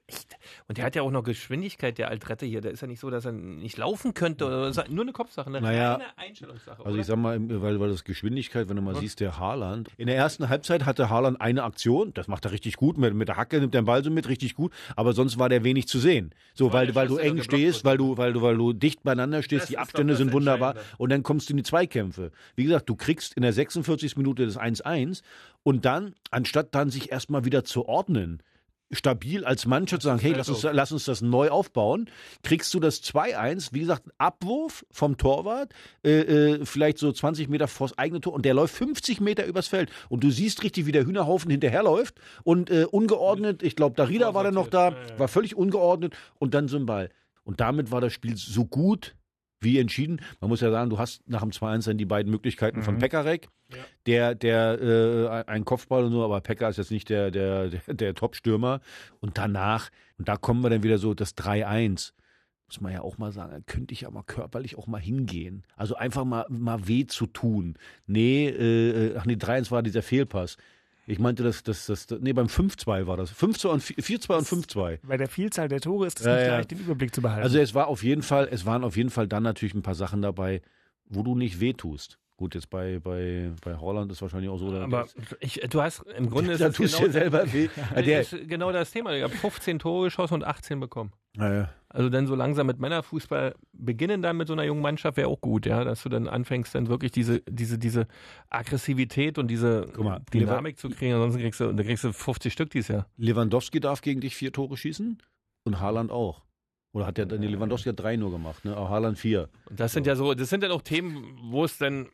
echt. Und der hat ja auch noch Geschwindigkeit, der Altrette hier. Der ist ja nicht so, dass er nicht laufen könnte. Oder ist nur eine Kopfsache, eine Naja, reine Einstellungssache. Also oder? ich sag mal, weil, weil das Geschwindigkeit, wenn du mal siehst, der Haaland. In der ersten Halbzeit hatte Haaland eine Aktion, das macht er richtig gut, mit, mit der Hacke nimmt der Ball so mit, richtig gut, aber sonst war der wenig zu sehen. So, weil, weil du eng stehst, weil du, weil du, weil du dicht beieinander stehst, Das die Abstände sind wunderbar und dann kommst du in die Zweikämpfe. Wie gesagt, du kriegst in der 46. Minute das 1-1 und dann, anstatt dann sich erstmal wieder zu ordnen, stabil als Mannschaft zu sagen, hey, lass uns, lass uns das neu aufbauen, kriegst du das 2-1, wie gesagt, Abwurf vom Torwart, äh, äh, vielleicht so 20 Meter vors eigene Tor und der läuft 50 Meter übers Feld und du siehst richtig, wie der Hühnerhaufen hinterherläuft und äh, ungeordnet, ich glaube, Darida war dann noch da, war völlig ungeordnet und dann so ein Ball. Und damit war das Spiel so gut wie entschieden. Man muss ja sagen, du hast nach dem 2-1 dann die beiden Möglichkeiten von Pekarek, der, der äh, ein Kopfball und so, aber Pekka ist jetzt nicht der, der, der, der Top-Stürmer. Und danach, und da kommen wir dann wieder so das 3-1. Muss man ja auch mal sagen, da könnte ich ja mal körperlich auch mal hingehen. Also einfach mal, mal weh zu tun. Nee, äh, ach nee, 3-1 war dieser Fehlpass. Ich meinte, das, das, das, nee, beim 5-2 war das. 5-2 und 4-2 und 5-2. Bei der Vielzahl der Tore ist es Ja, nicht ja. leicht, den Überblick zu behalten. Also es war auf jeden Fall, es waren auf jeden Fall dann natürlich ein paar Sachen dabei, wo du nicht wehtust. Gut, jetzt bei, bei, bei Holland ist wahrscheinlich auch so. Aber ich, du hast im Grunde ist da tust genau, du dir selber weh. Ja, der, das ist genau das Thema. Ich habe 15 Tore geschossen und 18 bekommen. äh, Also dann so langsam mit Männerfußball beginnen dann mit so einer jungen Mannschaft wäre auch gut, ja, dass du dann anfängst dann wirklich diese diese diese Aggressivität und diese mal, Dynamik zu kriegen, ansonsten kriegst du da kriegst du 50 Stück dieses Jahr. Lewandowski darf gegen dich vier Tore schießen und Haaland auch. Oder hat der, nee, Lewandowski hat drei nur gemacht, ne? Aber Haaland vier. Und das sind ja so, das sind dann auch Themen, wo es dann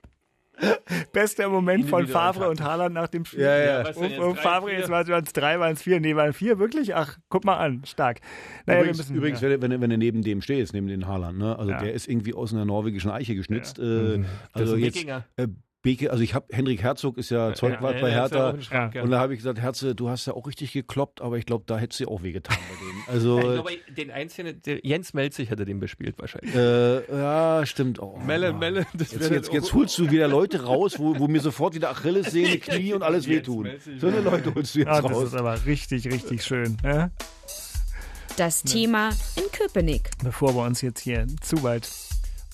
Bester Moment von Favre und Haaland nach dem Spiel. Ja, ja. Um, denn jetzt, um drei, Favre, vier? jetzt waren es drei, waren es vier, nee, waren es vier, wirklich? Ach, guck mal an, stark. Naja, übrigens, wir müssen, übrigens ja. wenn, du- wenn, du- neben dem stehst, neben den Haaland, ne? Also Ja. der ist irgendwie aus einer norwegischen Eiche geschnitzt. Äh, Das also ist ein jetzt Wikinger. äh, Beke, also ich habe Henrik Herzog ist ja Zeugwart Ja, bei auch Hertha. ja. Und da habe ich gesagt, Herze, du hast ja auch richtig gekloppt, aber ich glaube, da hättest du auch wehgetan bei denen. Also, Ja, ich glaube, den einzigen, der Jens Melzig hätte den bespielt wahrscheinlich. äh, ja, stimmt. Oh, Melle, Mann. Melle, das Jetzt, jetzt, jetzt auch- holst du wieder Leute raus, wo, wo mir sofort wieder Achillessehne, Knie und alles wehtun. So eine Leute holst du jetzt Ah, das raus. ist aber richtig, richtig schön. Ja? Das Thema in Köpenick. Bevor wir uns jetzt hier zu weit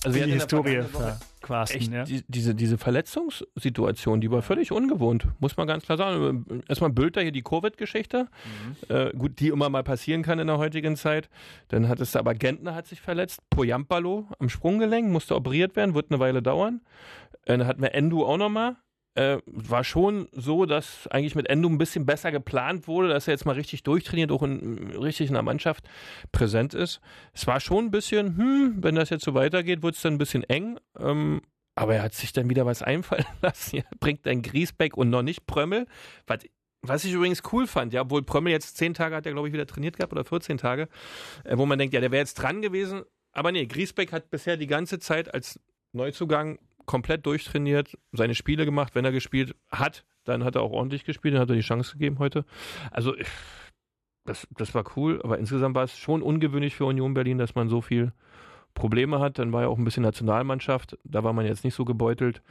Also in die Historie vergangenen Verquasten. Echt, Ja? die, diese, diese Verletzungssituation, die war völlig ungewohnt, muss man ganz klar sagen. Erstmal Bülter hier die Covid-Geschichte, äh, gut, die immer mal passieren kann in der heutigen Zeit. Dann hattest du aber Gentner hat sich verletzt, Poyampalo am Sprunggelenk, musste operiert werden, wird eine Weile dauern. Äh, Dann hatten wir Endu auch nochmal. Äh, war schon so, dass eigentlich mit Endu ein bisschen besser geplant wurde, dass er jetzt mal richtig durchtrainiert, auch in, richtig in der Mannschaft präsent ist. Es war schon ein bisschen, hm, wenn das jetzt so weitergeht, wird es dann ein bisschen eng. Ähm, aber er hat sich dann wieder was einfallen lassen. Er bringt dann Griesbeck und noch nicht Prömmel. Was, was ich übrigens cool fand, ja, obwohl Prömmel jetzt zehn Tage hat er, glaube ich, wieder trainiert gehabt oder 14 Tage, äh, wo man denkt, ja, der wäre jetzt dran gewesen. Aber nee, Griesbeck hat bisher die ganze Zeit als Neuzugang komplett durchtrainiert, seine Spiele gemacht. Wenn er gespielt hat, dann hat er auch ordentlich gespielt, dann hat er die Chance gegeben heute. Also, ich- das, das war cool, aber insgesamt war es schon ungewöhnlich für Union Berlin, dass man so viel Probleme hat. Dann war ja auch ein bisschen Nationalmannschaft. Da war man jetzt nicht so gebeutelt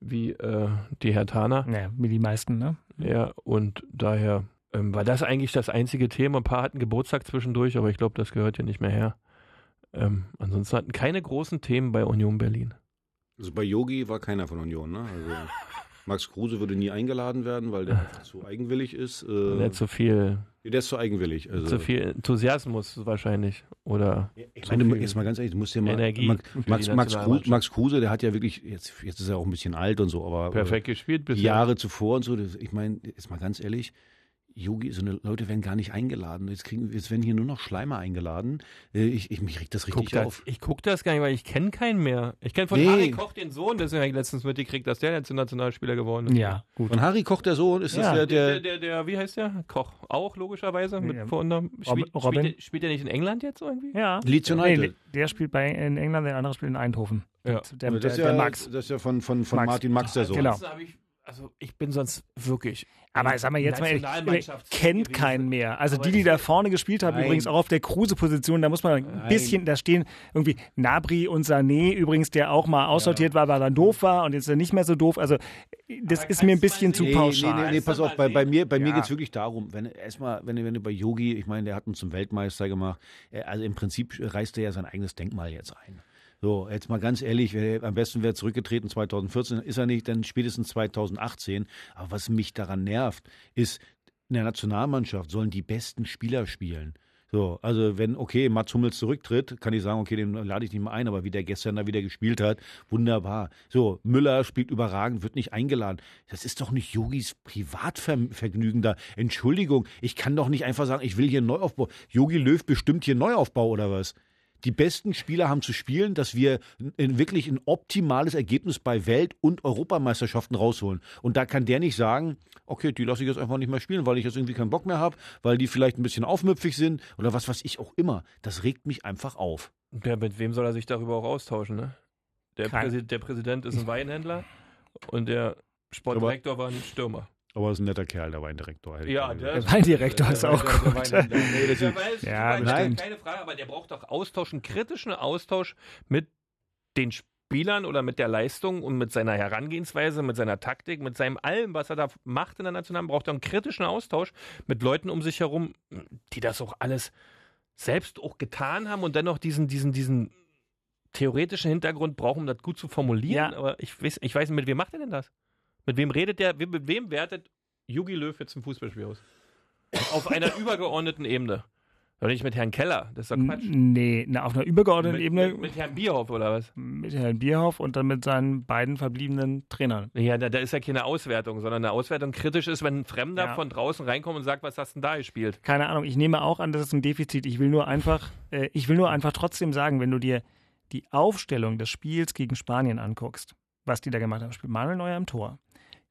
wie äh, die Hertaner. Ja, wie die meisten, ne? Ja, und daher ähm, war das eigentlich das einzige Thema. Ein paar hatten Geburtstag zwischendurch, aber ich glaube, das gehört ja nicht mehr her. Ähm, ansonsten hatten keine großen Themen bei Union Berlin. Also bei Yogi war keiner von Union, ne? Also Max Kruse würde nie eingeladen werden, weil der zu eigenwillig ist. Äh, Nicht so viel, der ist zu eigenwillig. Also, zu viel Enthusiasmus wahrscheinlich. Oder Ich zu meine, jetzt mal ganz ehrlich, du musst ja mal. Energie Max, Max, Max, Kruse. Max Kruse, der hat ja wirklich, jetzt, jetzt ist er auch ein bisschen alt und so, aber perfekt gespielt äh, bisher. Jahre zuvor und so, ich meine, jetzt mal ganz ehrlich, Yogi, so eine Leute werden gar nicht eingeladen. Jetzt, kriegen, jetzt werden hier nur noch Schleimer eingeladen. Äh, Ich, ich, mich regt das Guck richtig das, auf. ich gucke das gar nicht, weil ich kenne keinen mehr. Ich kenne von Nee. Harry Koch den Sohn, deswegen habe ich letztens mitgekriegt, dass der jetzt ein Nationalspieler geworden ist. Ja, gut. Von Harry Koch der Sohn, ist das Ja. der, Der, der, der, der, wie heißt der? Koch. Auch logischerweise mit Ja. Spielt, Robin. Spielt, der, spielt der nicht in England jetzt irgendwie? Ja. Leeds Nee, United? der spielt bei, in England, der andere spielt in Eindhoven. Ja. Der, der, das, ist der, ja, Max. das ist ja von, von, von Max. Martin Max der Sohn. Genau. Also ich bin sonst wirklich. Aber sag mal jetzt mal ehrlich, kennt keinen mehr. Also die, die da vorne gespielt haben, Nein. übrigens auch auf der Kruse-Position, da muss man ein Nein. bisschen, da stehen irgendwie Nabri und Sané übrigens, der auch mal aussortiert war, weil er doof war und jetzt ist er nicht mehr so doof. Also das Aber ist mir ein bisschen zu? Nee, pauschal. nee, nee, nee, pass auf, bei, bei mir, bei mir Ja. geht es wirklich darum, wenn erstmal, wenn, du- wenn du bei Yogi, ich meine, der hat uns zum Weltmeister gemacht, äh, also im Prinzip reißt er ja sein eigenes Denkmal jetzt ein. So, jetzt mal ganz ehrlich, am besten wäre zurückgetreten 2014, ist er nicht, dann spätestens 2018. Aber was mich daran nervt, ist, in der Nationalmannschaft sollen die besten Spieler spielen. So, also wenn, okay, Mats Hummels zurücktritt, kann ich sagen, okay, den lade ich nicht mehr ein, aber wie der gestern da wieder gespielt hat, wunderbar. So, Müller spielt überragend, wird nicht eingeladen. Das ist doch nicht Yogis Privatvergnügen da. Entschuldigung, ich kann doch nicht einfach sagen, ich will hier Neuaufbau. Yogi Löw bestimmt hier Neuaufbau oder was? Die besten Spieler haben zu spielen, dass wir wirklich ein optimales Ergebnis bei Welt- und Europameisterschaften rausholen. Und da kann der nicht sagen, okay, die lasse ich jetzt einfach nicht mehr spielen, weil ich jetzt irgendwie keinen Bock mehr habe, weil die vielleicht ein bisschen aufmüpfig sind oder was weiß ich auch immer. Das regt mich einfach auf. Ja, mit wem soll er sich darüber auch austauschen, ne? Der, Kein- Präsi der Präsident ist ein Weinhändler und der Sportdirektor war ein Stürmer. Aber er ist ein netter Kerl, der Weindirektor. hätte Ja, der, Weindirektor ist auch der- gut. Nee, das Der ist- weiß, Ja, weiß, bestimmt. keine Frage, aber der braucht doch Austausch, einen kritischen Austausch mit den Spielern oder mit der Leistung und mit seiner Herangehensweise, mit seiner Taktik, mit seinem allem, was er da macht in der Nationalen, braucht er einen kritischen Austausch mit Leuten um sich herum, die das auch alles selbst auch getan haben und dennoch diesen, diesen, diesen theoretischen Hintergrund brauchen, um das gut zu formulieren. Ja. Aber ich weiß, ich weiß nicht, mit wem macht er denn das? Mit wem redet der, mit wem wertet Jogi Löw jetzt ein Fußballspiel aus? Auf einer übergeordneten Ebene. Oder nicht mit Herrn Keller, das ist doch Quatsch. Nee, na, auf einer übergeordneten Mit, Ebene mit, mit Herrn Bierhoff oder was? mit Herrn Bierhoff und dann mit seinen beiden verbliebenen Trainern. Ja, da, da ist ja keine Auswertung, sondern eine Auswertung kritisch ist, wenn ein Fremder Ja. von draußen reinkommt und sagt, was hast du denn da gespielt? Keine Ahnung, ich nehme auch an, das ist ein Defizit. Ich will nur einfach, äh, ich will nur einfach trotzdem sagen, wenn du dir die Aufstellung des Spiels gegen Spanien anguckst, was die da gemacht haben, spielt Manuel Neuer im Tor.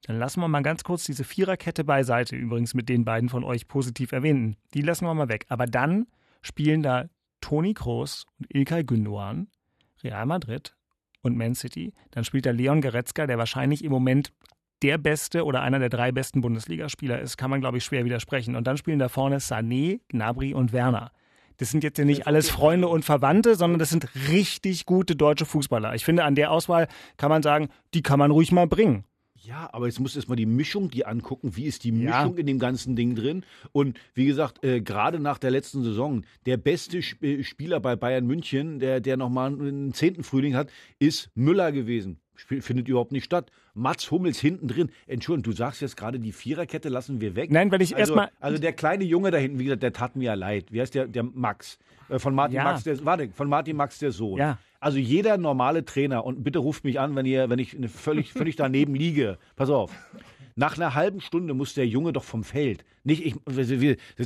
Dann lassen wir mal ganz kurz diese Viererkette beiseite, übrigens mit den beiden von euch positiv erwähnten. Die lassen wir mal weg. Aber dann spielen da Toni Kroos und Ilkay Gündoğan, Real Madrid und Man City. Dann spielt da Leon Goretzka, der wahrscheinlich im Moment der beste oder einer der drei besten Bundesligaspieler ist, kann man, glaube ich, schwer widersprechen. Und dann spielen da vorne Sané, Gnabry und Werner. Das sind jetzt ja nicht alles Freunde und Verwandte, sondern das sind richtig gute deutsche Fußballer. Ich finde, an der Auswahl kann man sagen, die kann man ruhig mal bringen. Ja, aber jetzt musst du erstmal die Mischung die angucken. Wie ist die Ja. Mischung in dem ganzen Ding drin? Und wie gesagt, äh, gerade nach der letzten Saison, der beste Sp äh, Spieler bei Bayern München, der, der nochmal einen zehnten Frühling hat, ist Müller gewesen. Spiel, findet überhaupt nicht statt. Mats Hummels hinten drin. Entschuldigung, du sagst jetzt gerade, die Viererkette lassen wir weg. Nein, weil ich also, erstmal. Also der kleine Junge da hinten, wie gesagt, der tat mir ja leid. Wie heißt der? Der Max. Äh, von Martin Ja. Max, der, warte, von Martin Max der Sohn. Ja. Also jeder normale Trainer, und bitte ruft mich an, wenn, ihr, wenn ich völlig, völlig daneben liege. Pass auf. Nach einer halben Stunde muss der Junge doch vom Feld. Nicht, ich,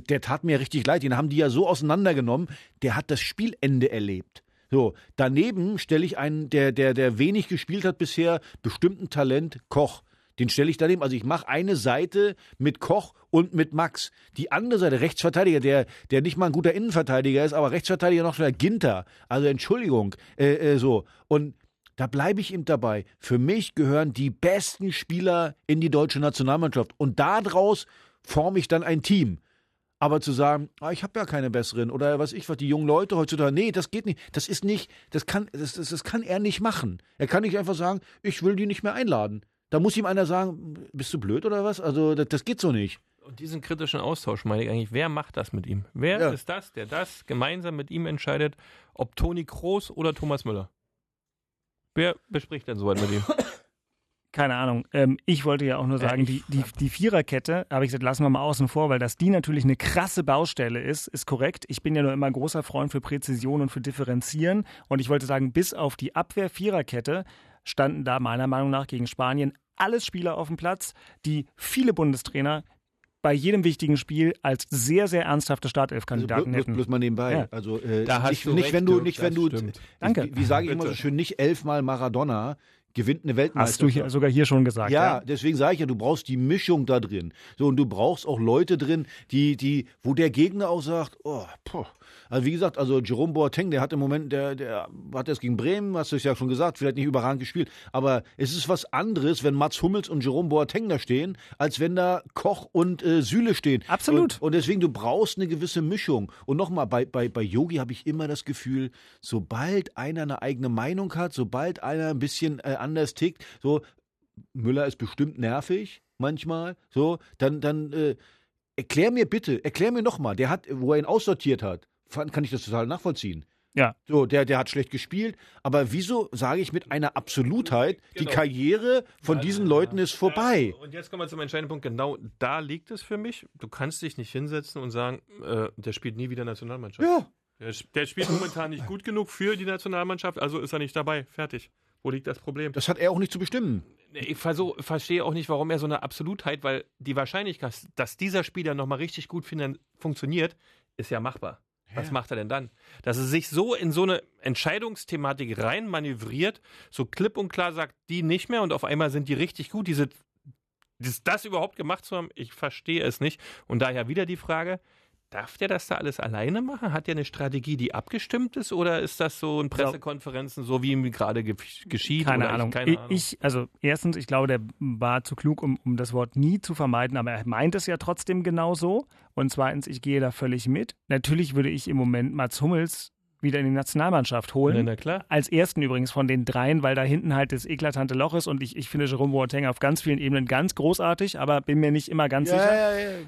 der tat mir richtig leid. Den haben die ja so auseinandergenommen. Der hat das Spielende erlebt. So, daneben stelle ich einen, der, der, der wenig gespielt hat bisher, bestimmten Talent, Koch. Den stelle ich daneben. Also ich mache eine Seite mit Koch und mit Max. Die andere Seite, Rechtsverteidiger, der, der nicht mal ein guter Innenverteidiger ist, aber Rechtsverteidiger noch der Ginter. Also Entschuldigung, äh, äh, so. Und da bleibe ich ihm dabei. Für mich gehören die besten Spieler in die deutsche Nationalmannschaft. Und daraus forme ich dann ein Team. Aber zu sagen, ah, ich habe ja keine besseren oder was ich was, die jungen Leute heutzutage, nee, das geht nicht. Das ist nicht, das kann, das, das, das kann er nicht machen. Er kann nicht einfach sagen, ich will die nicht mehr einladen. Da muss ihm einer sagen, bist du blöd oder was? Also das, das geht so nicht. Und diesen kritischen Austausch meine ich eigentlich, wer macht das mit ihm? Wer Ja. ist das, der das gemeinsam mit ihm entscheidet, ob Toni Kroos oder Thomas Müller? Wer bespricht denn so weit mit ihm? Keine Ahnung. Ähm, ich wollte ja auch nur Ja, sagen, die, die, die Viererkette, habe ich gesagt, lassen wir mal außen vor, weil dass die natürlich eine krasse Baustelle ist, ist korrekt. Ich bin ja nur immer großer Freund für Präzision und für Differenzieren. Und ich wollte sagen, bis auf die Abwehr-Viererkette standen da meiner Meinung nach gegen Spanien alles Spieler auf dem Platz, die viele Bundestrainer bei jedem wichtigen Spiel als sehr, sehr ernsthafte Also Startelf-Kandidaten bloß, bloß, hätten. bloß mal nebenbei. Ja. Also äh, Da hast nicht, du nicht recht, wenn du, nicht wenn du, stimmt. Danke. Wie, wie sage ich immer so schön, nicht elfmal Maradona gewinnt eine Hast Weltmeisterschaft. du hier, sogar hier schon gesagt. Ja, deswegen sage ich ja, du brauchst die Mischung da drin. So, und du brauchst auch Leute drin, die, die, wo der Gegner auch sagt, oh, puh. Also wie gesagt, also Jerome Boateng, der hat im Moment, der, der hat jetzt gegen Bremen, hast du es ja schon gesagt, vielleicht nicht überragend gespielt, aber es ist was anderes, wenn Mats Hummels und Jerome Boateng da stehen, als wenn da Koch und äh, Süle stehen. Absolut. Und, und deswegen, du brauchst eine gewisse Mischung. Und nochmal, bei, bei, bei Yogi habe ich immer das Gefühl, sobald einer eine eigene Meinung hat, sobald einer ein bisschen äh, anders tickt, so, Müller ist bestimmt nervig manchmal, so, dann, dann äh, erklär mir bitte, erklär mir nochmal, der hat, wo er ihn aussortiert hat, kann ich das total nachvollziehen. Ja. So, der, der hat schlecht gespielt, aber wieso sage ich mit einer Absolutheit, die Genau. Karriere von diesen Leuten ist vorbei? Ja, und jetzt kommen wir zum entscheidenden Punkt. Genau da liegt es für mich. Du kannst dich nicht hinsetzen und sagen, äh, der spielt nie wieder Nationalmannschaft. Ja. Der, der spielt momentan nicht gut genug für die Nationalmannschaft, also ist er nicht dabei. Fertig. Wo liegt das Problem? Das hat er auch nicht zu bestimmen. Ich versuch, verstehe auch nicht, warum er so eine Absolutheit, weil die Wahrscheinlichkeit, dass dieser Spieler nochmal richtig gut funktioniert, ist ja machbar. Was macht er denn dann? Dass er sich so in so eine Entscheidungsthematik rein manövriert, so klipp und klar sagt, die nicht mehr und auf einmal sind die richtig gut. Diese, das, das überhaupt gemacht zu haben, ich verstehe es nicht. Und daher wieder die Frage, darf der das da alles alleine machen? Hat der eine Strategie, die abgestimmt ist? Oder ist das so in Pressekonferenzen, so wie ihm gerade ge geschieht? Keine Ahnung. Ich, keine Ahnung. Ich, also erstens, ich glaube, der war zu klug, um, um das Wort nie zu vermeiden, aber er meint es ja trotzdem genau so. Und zweitens, ich gehe da völlig mit. Natürlich würde ich im Moment Mats Hummels wieder in die Nationalmannschaft holen. Na, na klar. Als ersten übrigens von den dreien, weil da hinten halt das eklatante Loch ist und ich, ich finde Jerome Boateng auf ganz vielen Ebenen ganz großartig, aber bin mir nicht immer ganz sicher.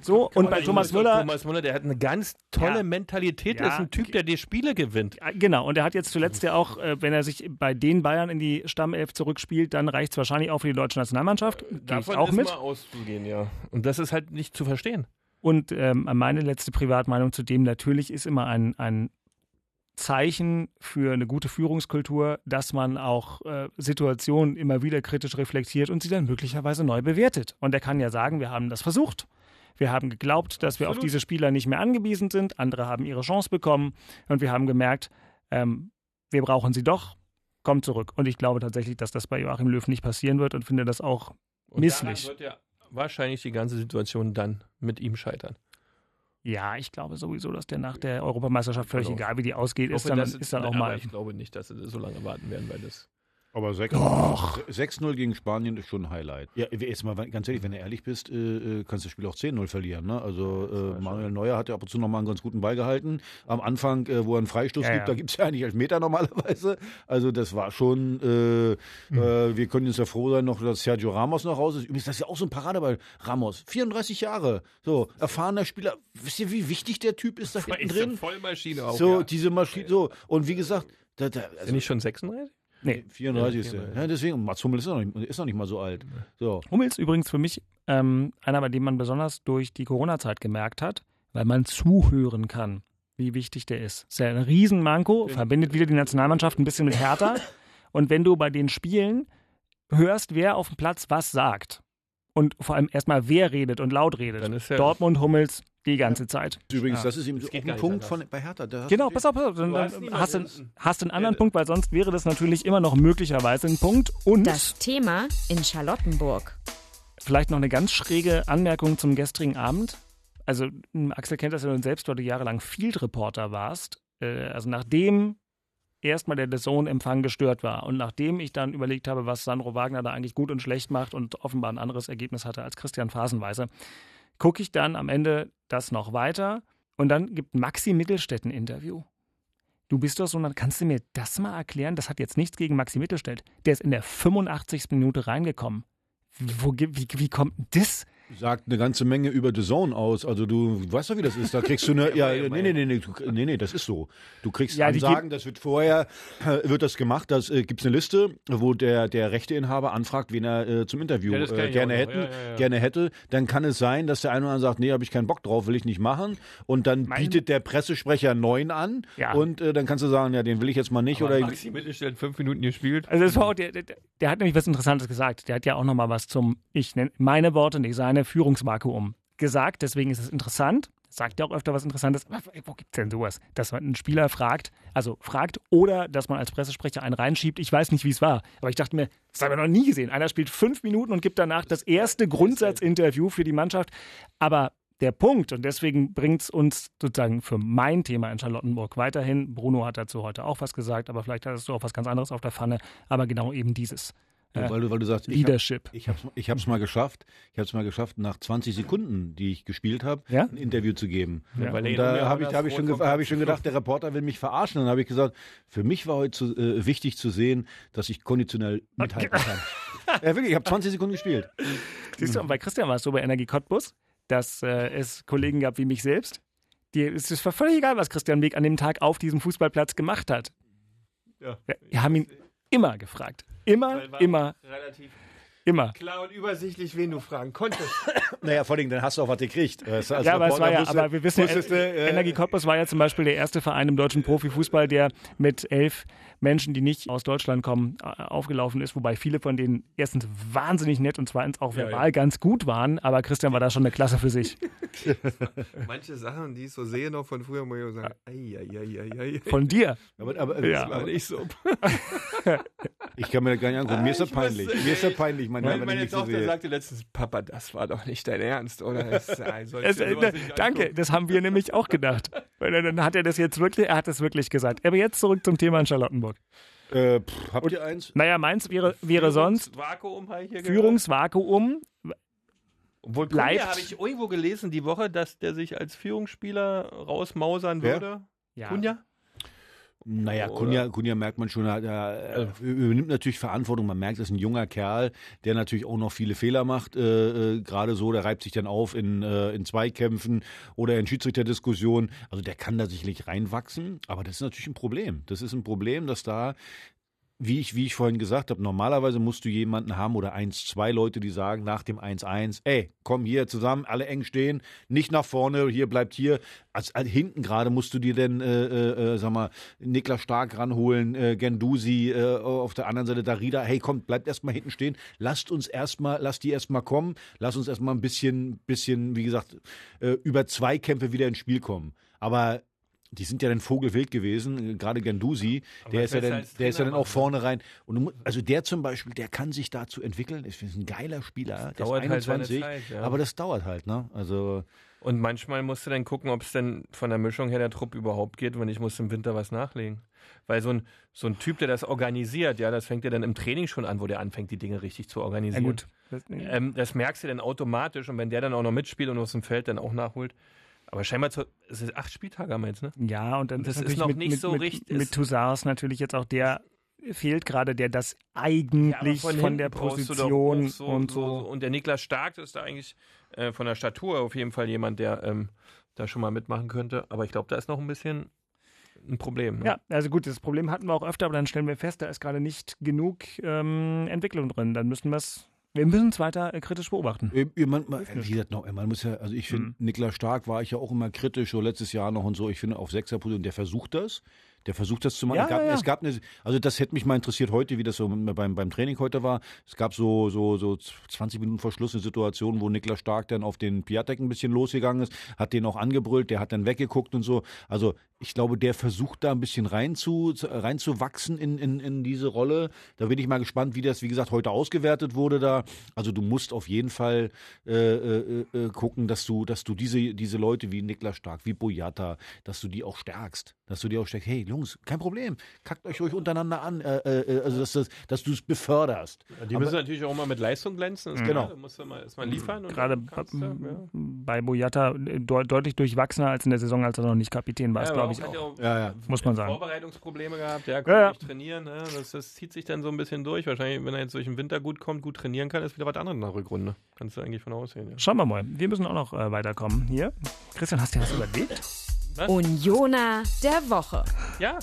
So, und bei Thomas Müller, Thomas Müller, der hat eine ganz tolle Ja. Mentalität. Ja. Ist ein Typ, der die Spiele gewinnt. Ja, Genau, und er hat jetzt zuletzt ja auch, äh, wenn er sich bei den Bayern in die Stammelf zurückspielt, dann reicht es wahrscheinlich auch für die deutsche Nationalmannschaft. Gehe ich Davon auch ist mit. mal auszugehen, ja. Und das ist halt nicht zu verstehen. Und ähm, meine letzte Privatmeinung zu dem natürlich ist immer ein, ein Zeichen für eine gute Führungskultur, dass man auch äh, Situationen immer wieder kritisch reflektiert und sie dann möglicherweise neu bewertet. Und er kann ja sagen, wir haben das versucht. Wir haben geglaubt, dass wir auf diese Spieler nicht mehr angewiesen sind. Andere haben ihre Chance bekommen. Und wir haben gemerkt, ähm, wir brauchen sie doch. Kommt zurück. Und ich glaube tatsächlich, dass das bei Joachim Löw nicht passieren wird und finde das auch Und Misslich. wird ja wahrscheinlich die ganze Situation dann mit ihm scheitern. Ja, ich glaube sowieso, dass der nach der Europameisterschaft völlig Genau. egal, wie die ausgeht, ist hoffe, dann, ist dann auch mal. Ich glaube nicht, dass sie so lange warten werden, weil das. Aber 6-0 gegen Spanien ist schon ein Highlight. Ja, jetzt mal ganz ehrlich, wenn du ehrlich bist, äh, äh, kannst du das Spiel auch 10-0 verlieren. Ne? Also äh, Manuel Neuer hat ja ab und zu noch mal einen ganz guten Ball gehalten. Am Anfang, äh, wo er einen Freistoß Ja, gibt, ja. da gibt es ja eigentlich Elfmeter normalerweise. Also das war schon, äh, äh, wir können jetzt ja froh sein, noch, dass Sergio Ramos noch raus ist. Übrigens, das ist ja auch so ein Paradeball. Ramos, 34 Jahre, so, erfahrener Spieler. Wisst ihr, wie wichtig der Typ ist da hinten drin? Vollmaschine auch. So, ja. diese Maschine, so. Und wie gesagt, da, da, also, Bin ich schon 36? Nee. 34 ist Ja, er. Ja, deswegen, Mats Hummel ist noch nicht, ist noch nicht mal so alt. So. Hummels übrigens für mich ähm, einer, bei dem man besonders durch die Corona-Zeit gemerkt hat, weil man zuhören kann, wie wichtig der ist. Ist ja ein Riesenmanko, verbindet wieder die Nationalmannschaft ein bisschen mit Hertha. Und wenn du bei den Spielen hörst, wer auf dem Platz was sagt und vor allem erstmal wer redet und laut redet, Dann ist ja- Dortmund, Hummels, die ganze Zeit. Übrigens, Ja. das ist eben Das so ein Punkt von, bei Hertha. Da hast Genau, du- pass auf, pass auf. Dann, Du hast dann niemanden hast, du, hast einen anderen Punkt, weil sonst wäre das natürlich immer noch möglicherweise ein Punkt. Und Das Thema in Charlottenburg. Vielleicht noch eine ganz schräge Anmerkung zum gestrigen Abend. Also, Axel kennt das ja nun selbst, weil du jahrelang Field Reporter warst. Äh, also, nachdem erstmal der The Zone-Empfang gestört war und nachdem ich dann überlegt habe, was Sandro Wagner da eigentlich gut und schlecht macht und offenbar ein anderes Ergebnis hatte als Christian Phasenweise, gucke ich dann am Ende das noch weiter und dann gibt Maxi Mittelstädt ein Interview. Du bist doch so, dann kannst du mir das mal erklären? Das hat jetzt nichts gegen Maxi Mittelstädt. Der ist in der 85. Minute reingekommen. Wo, wie, wie kommt das? Sagt eine ganze Menge über The Zone aus. Also du weißt doch, wie das ist. Da kriegst du eine. ja, nee, nee, nee, nee, du- nee, nee, das ist so. Du kriegst Ja, die Ansagen, das wird vorher, äh, wird das gemacht. Das äh, gibt es eine Liste, wo der, der Rechteinhaber anfragt, wen er äh, zum Interview Ja, äh, gerne hätten, Ja, ja, ja. gerne hätte. Dann kann es sein, dass der eine oder andere sagt, nee, habe ich keinen Bock drauf, will ich nicht machen. Und dann Mein- bietet der Pressesprecher neun an. Ja. Und äh, dann kannst du sagen, ja, den will ich jetzt mal nicht. Aber oder Maxi Mittelstädt fünf Minuten gespielt. Also das war auch, der, der, der hat nämlich was Interessantes gesagt. Der hat ja auch nochmal was zum, ich nenne meine Worte, nicht seine Führungsvakuum gesagt. Deswegen ist es interessant. Sagt ja auch öfter was Interessantes. Wo gibt's denn sowas? Dass man einen Spieler fragt, also fragt, oder dass man als Pressesprecher einen reinschiebt. Ich weiß nicht, wie es war. Aber ich dachte mir, das haben wir noch nie gesehen. Einer spielt fünf Minuten und gibt danach das erste Grundsatzinterview für die Mannschaft. Aber der Punkt, und deswegen bringt es uns sozusagen für mein Thema in Charlottenburg weiterhin. Bruno hat dazu heute auch was gesagt, aber vielleicht hattest du auch was ganz anderes auf der Pfanne. Aber genau eben dieses. Ja, weil, du, weil du sagst, ich hab, Leadership. ich habe ich hab's mal geschafft. Ich habe es mal geschafft, nach 20 Sekunden, die ich gespielt habe, Ja? ein Interview zu geben. Ja. Weil Und da habe ich, hab ich, schon, hab ich schon gedacht, der Reporter will mich verarschen. Dann habe ich gesagt, für mich war heute zu, äh, wichtig zu sehen, dass ich konditionell mithalten kann. ja, wirklich, ich habe 20 Sekunden gespielt. Siehst du, und bei Christian war es so bei Energie Cottbus, dass äh, es Kollegen gab wie mich selbst. Die, es ist völlig egal, was Christian Weg an dem Tag auf diesem Fußballplatz gemacht hat. Ja. Wir, wir haben ihn immer gefragt. Immer, immer, Relativ immer. klar und übersichtlich, wen du fragen konntest. Naja, vor allem, dann hast du auch was gekriegt. Weißt du, als ja, aber es war ja, aber wir wissen ja, äh, Energie Cottbus war ja zum Beispiel der erste Verein im deutschen Profifußball, der mit elf Menschen, die nicht aus Deutschland kommen, aufgelaufen ist, wobei viele von denen erstens wahnsinnig nett und zweitens auch Ja, verbal ja. ganz gut waren, aber Christian war da schon eine Klasse für sich. Manche Sachen, die ich so sehe noch von früher, muss ich sagen, ei, ei, ei, ei, ei. Von dir. aber, aber, Ja. aber nicht so. ich kann mir das gar nicht angucken. Mir ist das Ich muss, peinlich. Mir ist das peinlich, mein Meine, meine so Tochter sehe. sagte letztens, Papa, das war doch nicht dein Ernst, oder? Das, äh, Es, äh, danke, das haben wir nämlich auch gedacht. Weil dann hat er das jetzt wirklich, er hat es wirklich gesagt. Aber jetzt zurück zum Thema in Charlottenburg. Äh, pff, habt ihr eins? Naja, meins wäre, wäre sonst Vakuum habe ich hier Führungsvakuum. Obwohl bleibt- habe ich irgendwo gelesen die Woche, dass der sich als Führungsspieler rausmausern Wer? würde. Ja. Kunja? Naja, Kunja, Kunja merkt man schon, er, er übernimmt natürlich Verantwortung. Man merkt, das ist ein junger Kerl, der natürlich auch noch viele Fehler macht. Äh, äh, Gerade so, der reibt sich dann auf in, äh, in Zweikämpfen oder in Schiedsrichterdiskussionen. Also der kann da sicherlich reinwachsen, aber das ist natürlich ein Problem. Das ist ein Problem, dass da wie ich, wie ich vorhin gesagt habe, normalerweise musst du jemanden haben oder eins, zwei Leute, die sagen nach dem 1-1, ey, komm hier zusammen, alle eng stehen, nicht nach vorne, hier bleibt hier. Also, also hinten gerade musst du dir denn, äh, äh, äh, sag mal, Niklas Stark ranholen, äh, Gendusi, äh, auf der anderen Seite Darida, hey, komm, bleibt erstmal hinten stehen, lasst uns erstmal, lasst die erstmal kommen, lasst uns erstmal ein bisschen, bisschen, wie gesagt, äh, über Zweikämpfe wieder ins Spiel kommen. Aber die sind ja dann vogelwild gewesen, gerade Gendusi, der ist ja dann, der ist ja dann auch machen. vorne rein. Und du, also der zum Beispiel, der kann sich dazu entwickeln. Ich finde, ist ein geiler Spieler. Der dauert ist halt seine 21, Zeit, ja. aber das dauert halt, ne? Also Und manchmal musst du dann gucken, ob es denn von der Mischung her der Trupp überhaupt geht, wenn ich muss im Winter was nachlegen. Weil so ein, so ein Typ, der das organisiert, ja, das fängt ja dann im Training schon an, wo der anfängt, die Dinge richtig zu Na organisieren. gut. Das, Ähm, das merkst du dann automatisch und wenn der dann auch noch mitspielt und aus dem Feld dann auch nachholt. Aber scheinbar, zu, es ist acht Spieltage haben wir jetzt, ne? Ja, und dann Das ist natürlich noch mit, nicht mit, so mit, richtig- Mit Toussaint natürlich jetzt auch der fehlt gerade, der das eigentlich von, hinten der Position so, und so. so. Und der Niklas Stark ist da eigentlich äh, von der Statur auf jeden Fall jemand, der ähm, da schon mal mitmachen könnte. Aber ich glaube, da ist noch ein bisschen ein Problem. Ne? Ja, also gut, das Problem hatten wir auch öfter, aber dann stellen wir fest, da ist gerade nicht genug ähm, Entwicklung drin. Dann müssen wir es, wir müssen es weiter äh, kritisch beobachten. äh, man, man, wie gesagt, noch, man muss ja, also ich finde, Niklas Stark war ich ja auch immer kritisch, so letztes Jahr noch und so. Ich finde auf Sechserposition, der versucht das. Der versucht das zu machen. Ja, es, gab, ja, es gab eine, also das hätte mich mal interessiert heute, wie das so beim, beim Training heute war. Es gab so, so, so 20 Minuten vor Schluss eine Situation, wo Niklas Stark dann auf den Piatek ein bisschen losgegangen ist, hat den auch angebrüllt, der hat dann weggeguckt und so. Also ich glaube, der versucht da ein bisschen rein zu, reinzuwachsen in, in, in diese Rolle. Da bin ich mal gespannt, wie das, wie gesagt, heute ausgewertet wurde da. Also du musst auf jeden Fall äh, äh, äh, gucken, dass du, dass du diese, diese Leute wie Niklas Stark, wie Boyata, dass du die auch stärkst. Dass du die auch stärkst. Hey, Jungs, kein Problem. Kackt euch ruhig untereinander an. Äh, äh, also dass, das, dass du es beförderst. Die müssen natürlich auch immer mit Leistung glänzen. Ist Genau. klar, Da musst du mal erstmal liefern. Gerade kannst du, ja. bei Boyata äh, deut deutlich durchwachsener als in der Saison, als er noch nicht Kapitän war, Ja, glaube aber ich ja auch. Ja, ja. Muss man sagen. Vorbereitungsprobleme gehabt, der konnte Ja, ja. nicht trainieren. Ne? Das, das zieht sich dann so ein bisschen durch. Wahrscheinlich, wenn er jetzt durch den Winter gut kommt, gut trainieren kann, ist wieder was anderes in der Rückrunde. Kannst du eigentlich von aussehen. Ja. Schauen wir mal. Wir müssen auch noch äh, weiterkommen. Hier. Christian, hast du was überlebt? Unioner der Woche. ja,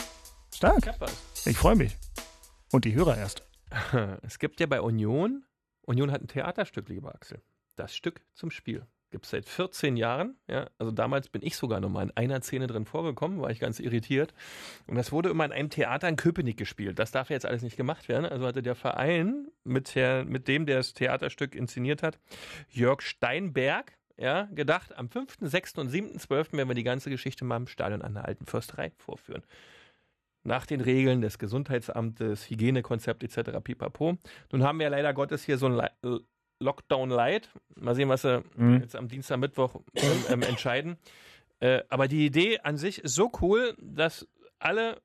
Stark. ich was. Ich freue mich. Und die Hörer erst. Es gibt ja bei Union, Union hat ein Theaterstück, lieber Axel. Das Stück zum Spiel. Gibt es seit 14 Jahren. Ja, also damals bin ich sogar noch mal in einer Szene drin vorgekommen, war ich ganz irritiert. Und das wurde immer in einem Theater in Köpenick gespielt. Das darf jetzt alles nicht gemacht werden. Also hatte der Verein, mit, der, mit dem der das Theaterstück inszeniert hat, Jörg Steinberg, ja, gedacht, am 5., 6. und 7.12. werden wir die ganze Geschichte mal im Stadion an der alten Försterei vorführen nach den Regeln des Gesundheitsamtes, Hygienekonzept etc. pipapo. Nun haben wir leider Gottes hier so ein Lockdown Light. Mal sehen, was sie Mhm. jetzt am Dienstag, Mittwoch ähm, ähm, entscheiden. Äh, aber die Idee an sich ist so cool, dass alle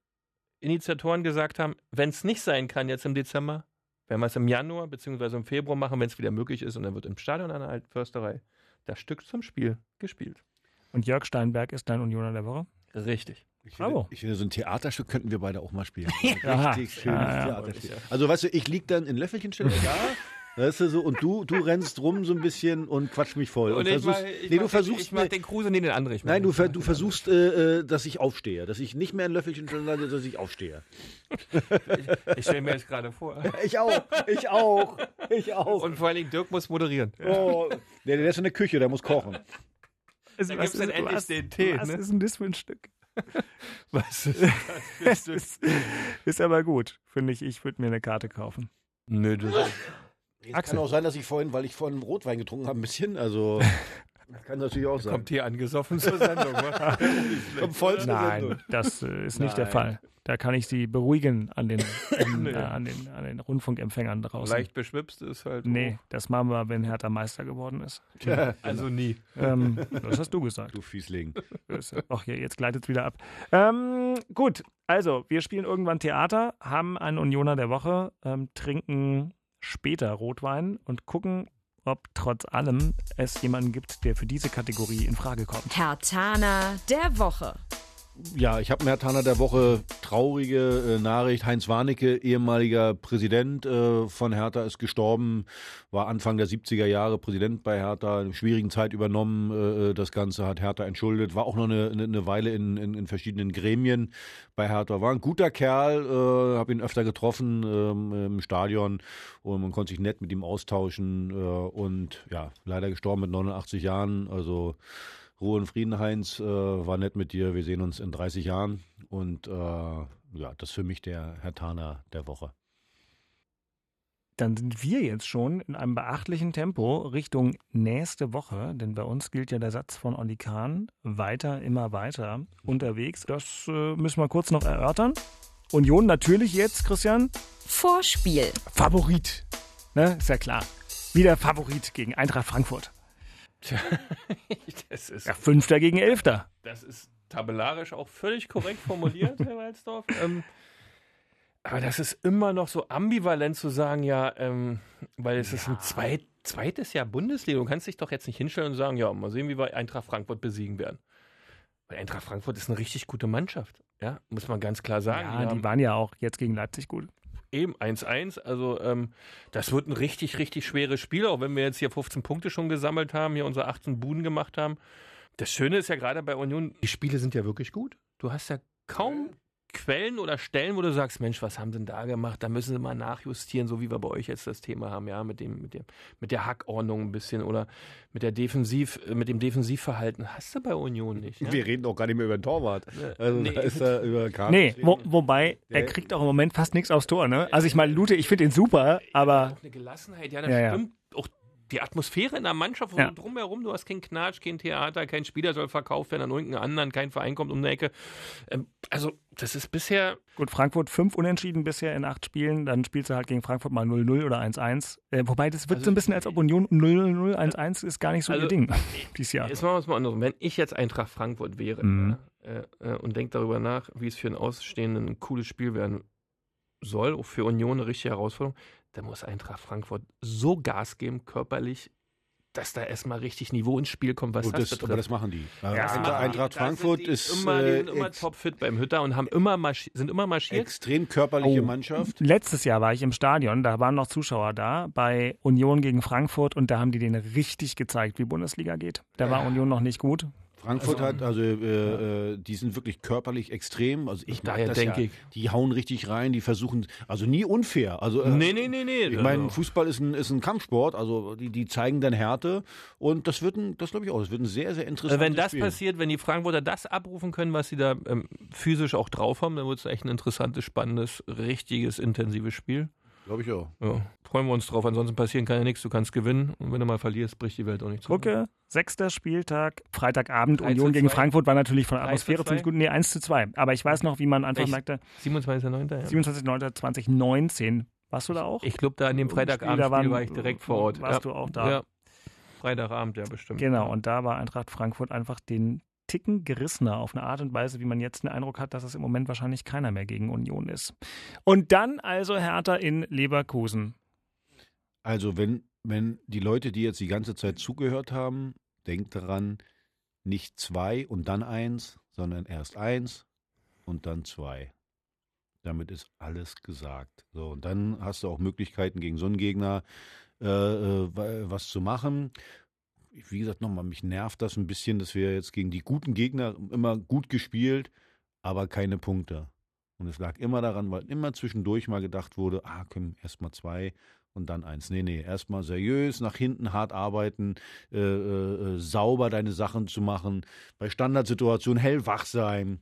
Initiatoren gesagt haben, wenn es nicht sein kann jetzt im Dezember, werden wir es im Januar bzw. im Februar machen, wenn es wieder möglich ist. Und dann wird im Stadion an der alten Försterei das Stück zum Spiel gespielt. Und Jörg Steinberg ist dein Unioner der Woche. Richtig. Ich finde, ich finde, so ein Theaterstück könnten wir beide auch mal spielen. Aha. Richtig schönes Ja, ja. Theaterstück. Also weißt du, ich lieg dann in Löffelchenstellung da, weißt du so, und du, du rennst rum so ein bisschen und quatsch mich voll. Und, versuchst, nee, du versuchst, ich mach den Kruse, nee, den anderen. Ich mach nein, du, den- ver, du versuchst, äh, äh, dass ich aufstehe, dass ich nicht mehr in Löffelchenstellung lande, dass ich aufstehe. Ich stelle mir jetzt gerade vor. Ich auch, ich auch, ich auch. Und vor allen Dingen Dirk muss moderieren. Oh, der, der ist in der Küche, der muss kochen. Also, Da gibt's dann endlich was, den Tee, Was ne? ist denn das für ein Stück? Was ist Es ist, ist aber gut, finde ich. Ich würde mir eine Karte kaufen. Nö, das Jetzt Axel. kann auch sein, dass ich vorhin, weil ich vorhin Rotwein getrunken habe, ein bisschen, also das kann natürlich auch sein. kommt hier angesoffen zur Sendung. vollsten Nein, Sendung. das äh, ist nicht der Nein. Fall. Da kann ich Sie beruhigen an den, an, äh, an den, an den Rundfunkempfängern draußen. Leicht beschwipst ist halt. Nee, das machen wir, wenn Hertha Meister geworden ist. Tja, Also nie. Ähm, das hast du gesagt. du Fiesling. Ach ja, jetzt gleitet es wieder ab. Ähm, gut, also wir spielen irgendwann Theater, haben einen Unioner der Woche, ähm, trinken später Rotwein und gucken, ob trotz allem es jemanden gibt, der für diese Kategorie in Frage kommt. Hertana der Woche. Ja, ich habe einen Hertaner der Woche traurige äh, Nachricht. Heinz Warnecke, ehemaliger Präsident äh, von Hertha, ist gestorben. War Anfang der 70er Jahre Präsident bei Hertha, in schwierigen Zeit übernommen. Äh, das Ganze hat Hertha entschuldet. War auch noch eine, eine Weile in, in, in, verschiedenen Gremien bei Hertha. War ein guter Kerl, äh, habe ihn öfter getroffen ähm, im Stadion und man konnte sich nett mit ihm austauschen. Äh, und ja, leider gestorben mit 89 Jahren. Also Ruhe und Frieden, Heinz. Äh, war nett mit dir. Wir sehen uns in 30 Jahren. Und äh, ja, das ist für mich der Herr Taner der Woche. Dann sind wir jetzt schon in einem beachtlichen Tempo Richtung nächste Woche, denn bei uns gilt ja der Satz von Olli Kahn, weiter, immer weiter unterwegs. Das äh, müssen wir kurz noch erörtern. Union natürlich jetzt, Christian. Vorspiel. Favorit. Ne, ist ja klar. Wieder Favorit gegen Eintracht Frankfurt. Tja, das ist. Ja, Fünfter gegen Elfter. Das ist tabellarisch auch völlig korrekt formuliert, Herr Walzdorf. Ähm, aber das ist immer noch so ambivalent zu sagen, ja, ähm, weil es ja. ist ein zweit, zweites Jahr Bundesliga. Du kannst dich doch jetzt nicht hinstellen und sagen, ja, mal sehen, wie wir Eintracht Frankfurt besiegen werden. Weil Eintracht Frankfurt ist eine richtig gute Mannschaft. Ja, muss man ganz klar sagen. Ja, die, die waren ja auch jetzt gegen Leipzig gut. Eben 1-1. Also ähm, das wird ein richtig, richtig schweres Spiel, auch wenn wir jetzt hier 15 Punkte schon gesammelt haben, hier unsere 18 Buden gemacht haben. Das Schöne ist ja gerade bei Union, die Spiele sind ja wirklich gut. Du hast ja kaum Quellen oder Stellen, wo du sagst, Mensch, was haben sie denn da gemacht? Da müssen sie mal nachjustieren, so wie wir bei euch jetzt das Thema haben, ja, mit dem, mit dem, mit der Hackordnung ein bisschen oder mit der Defensiv, mit dem Defensivverhalten. Hast du bei Union nicht. Ja? Wir reden auch gar nicht mehr über den Torwart. Also nee, da ist er über Karten nee wo, wobei, er kriegt auch im Moment fast nichts aufs Tor, ne? Also ich meine, Lute, ich finde ihn super, aber. Auch eine Gelassenheit, ja, das ja, stimmt. Ja. Auch die Atmosphäre in der Mannschaft ja. drumherum, du hast keinen Knatsch, kein Theater, kein Spieler soll verkauft werden an irgendeinen anderen, kein Verein kommt um die Ecke. Ähm, also, das ist bisher. Gut, Frankfurt fünf Unentschieden bisher in acht Spielen, dann spielst du halt gegen Frankfurt mal 0-0 oder 1-1. Äh, wobei, das wird also, so ein bisschen als ob Union 0-0, 1-1 ist gar nicht so also, ihr Ding dieses Jahr. Jetzt machen wir es mal andersrum. Wenn ich jetzt Eintracht Frankfurt wäre mhm. äh, äh, und denke darüber nach, wie es für einen Ausstehenden ein cooles Spiel werden soll, auch für Union eine richtige Herausforderung, da muss Eintracht Frankfurt so Gas geben, körperlich, dass da erstmal richtig Niveau ins Spiel kommt, was oh, das, das betrifft. Aber das machen die. Ja, ja Eintracht Frankfurt ist immer, äh, immer topfit beim Hütter und haben immer sind immer marschiert. Extrem körperliche oh, Mannschaft. Letztes Jahr war ich im Stadion, da waren noch Zuschauer da bei Union gegen Frankfurt und da haben die denen richtig gezeigt, wie Bundesliga geht. Da war Union noch nicht gut. Frankfurt also, hat, also äh, äh, die sind wirklich körperlich extrem. Also ich daher denke ja. ich. Die hauen richtig rein, die versuchen, also nie unfair. Also äh, nee, nee, nee, nee. Ich meine, Fußball ist ein, ist ein Kampfsport, also die, die zeigen dann Härte und das wird ein, das glaube ich auch, das wird ein sehr, sehr interessantes Wenn das Spiel. passiert, wenn die Frankfurter das abrufen können, was sie da ähm, physisch auch drauf haben, dann wird es echt ein interessantes, spannendes, richtiges, intensives Spiel. Glaube ich auch. Ja, freuen wir uns drauf. Ansonsten passieren kann ja nichts. Du kannst gewinnen. Und wenn du mal verlierst, bricht die Welt auch nicht zusammen. Gucke, sechster Spieltag, Freitagabend. Union gegen Frankfurt war natürlich von der Atmosphäre ziemlich gut. Nee, 1 zu 2. Aber ich weiß noch, wie man einfach merkte. 27.09. Ja. 27.09.2019. Warst du da auch? Ich glaube, da an dem Freitagabend war, war ich direkt vor Ort. Warst ja. du auch da? Ja. Freitagabend, ja, bestimmt. Genau, und da war Eintracht Frankfurt einfach den Ticken gerissener auf eine Art und Weise, wie man jetzt den Eindruck hat, dass es im Moment wahrscheinlich keiner mehr gegen Union ist. Und dann also Hertha in Leverkusen. Also wenn, wenn die Leute, die jetzt die ganze Zeit zugehört haben, denkt daran, nicht zwei und dann eins, sondern erst eins und dann zwei. Damit ist alles gesagt. So, und dann hast du auch Möglichkeiten gegen so einen Gegner äh, äh was zu machen wie gesagt, nochmal, mich nervt das ein bisschen, dass wir jetzt gegen die guten Gegner immer gut gespielt, aber keine Punkte. Und es lag immer daran, weil immer zwischendurch mal gedacht wurde, ah, komm, erstmal zwei und dann eins. Nee, nee, erstmal seriös, nach hinten hart arbeiten, äh, äh, äh, sauber deine Sachen zu machen, bei Standardsituationen hellwach sein.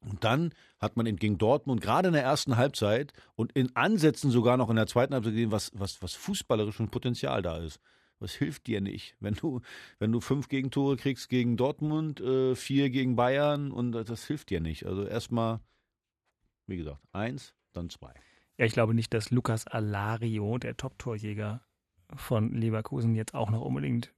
Und dann hat man gegen Dortmund gerade in der ersten Halbzeit und in Ansätzen sogar noch in der zweiten Halbzeit gesehen, was, was, was fußballerisch schon Potenzial da ist. Was hilft dir nicht? Wenn du, wenn du fünf Gegentore kriegst gegen Dortmund, äh, vier gegen Bayern und das hilft dir nicht. Also erstmal, wie gesagt, eins, dann zwei. Ja, ich glaube nicht, dass Lukas Alario, der Top-Torjäger von Leverkusen, jetzt auch noch unbedingt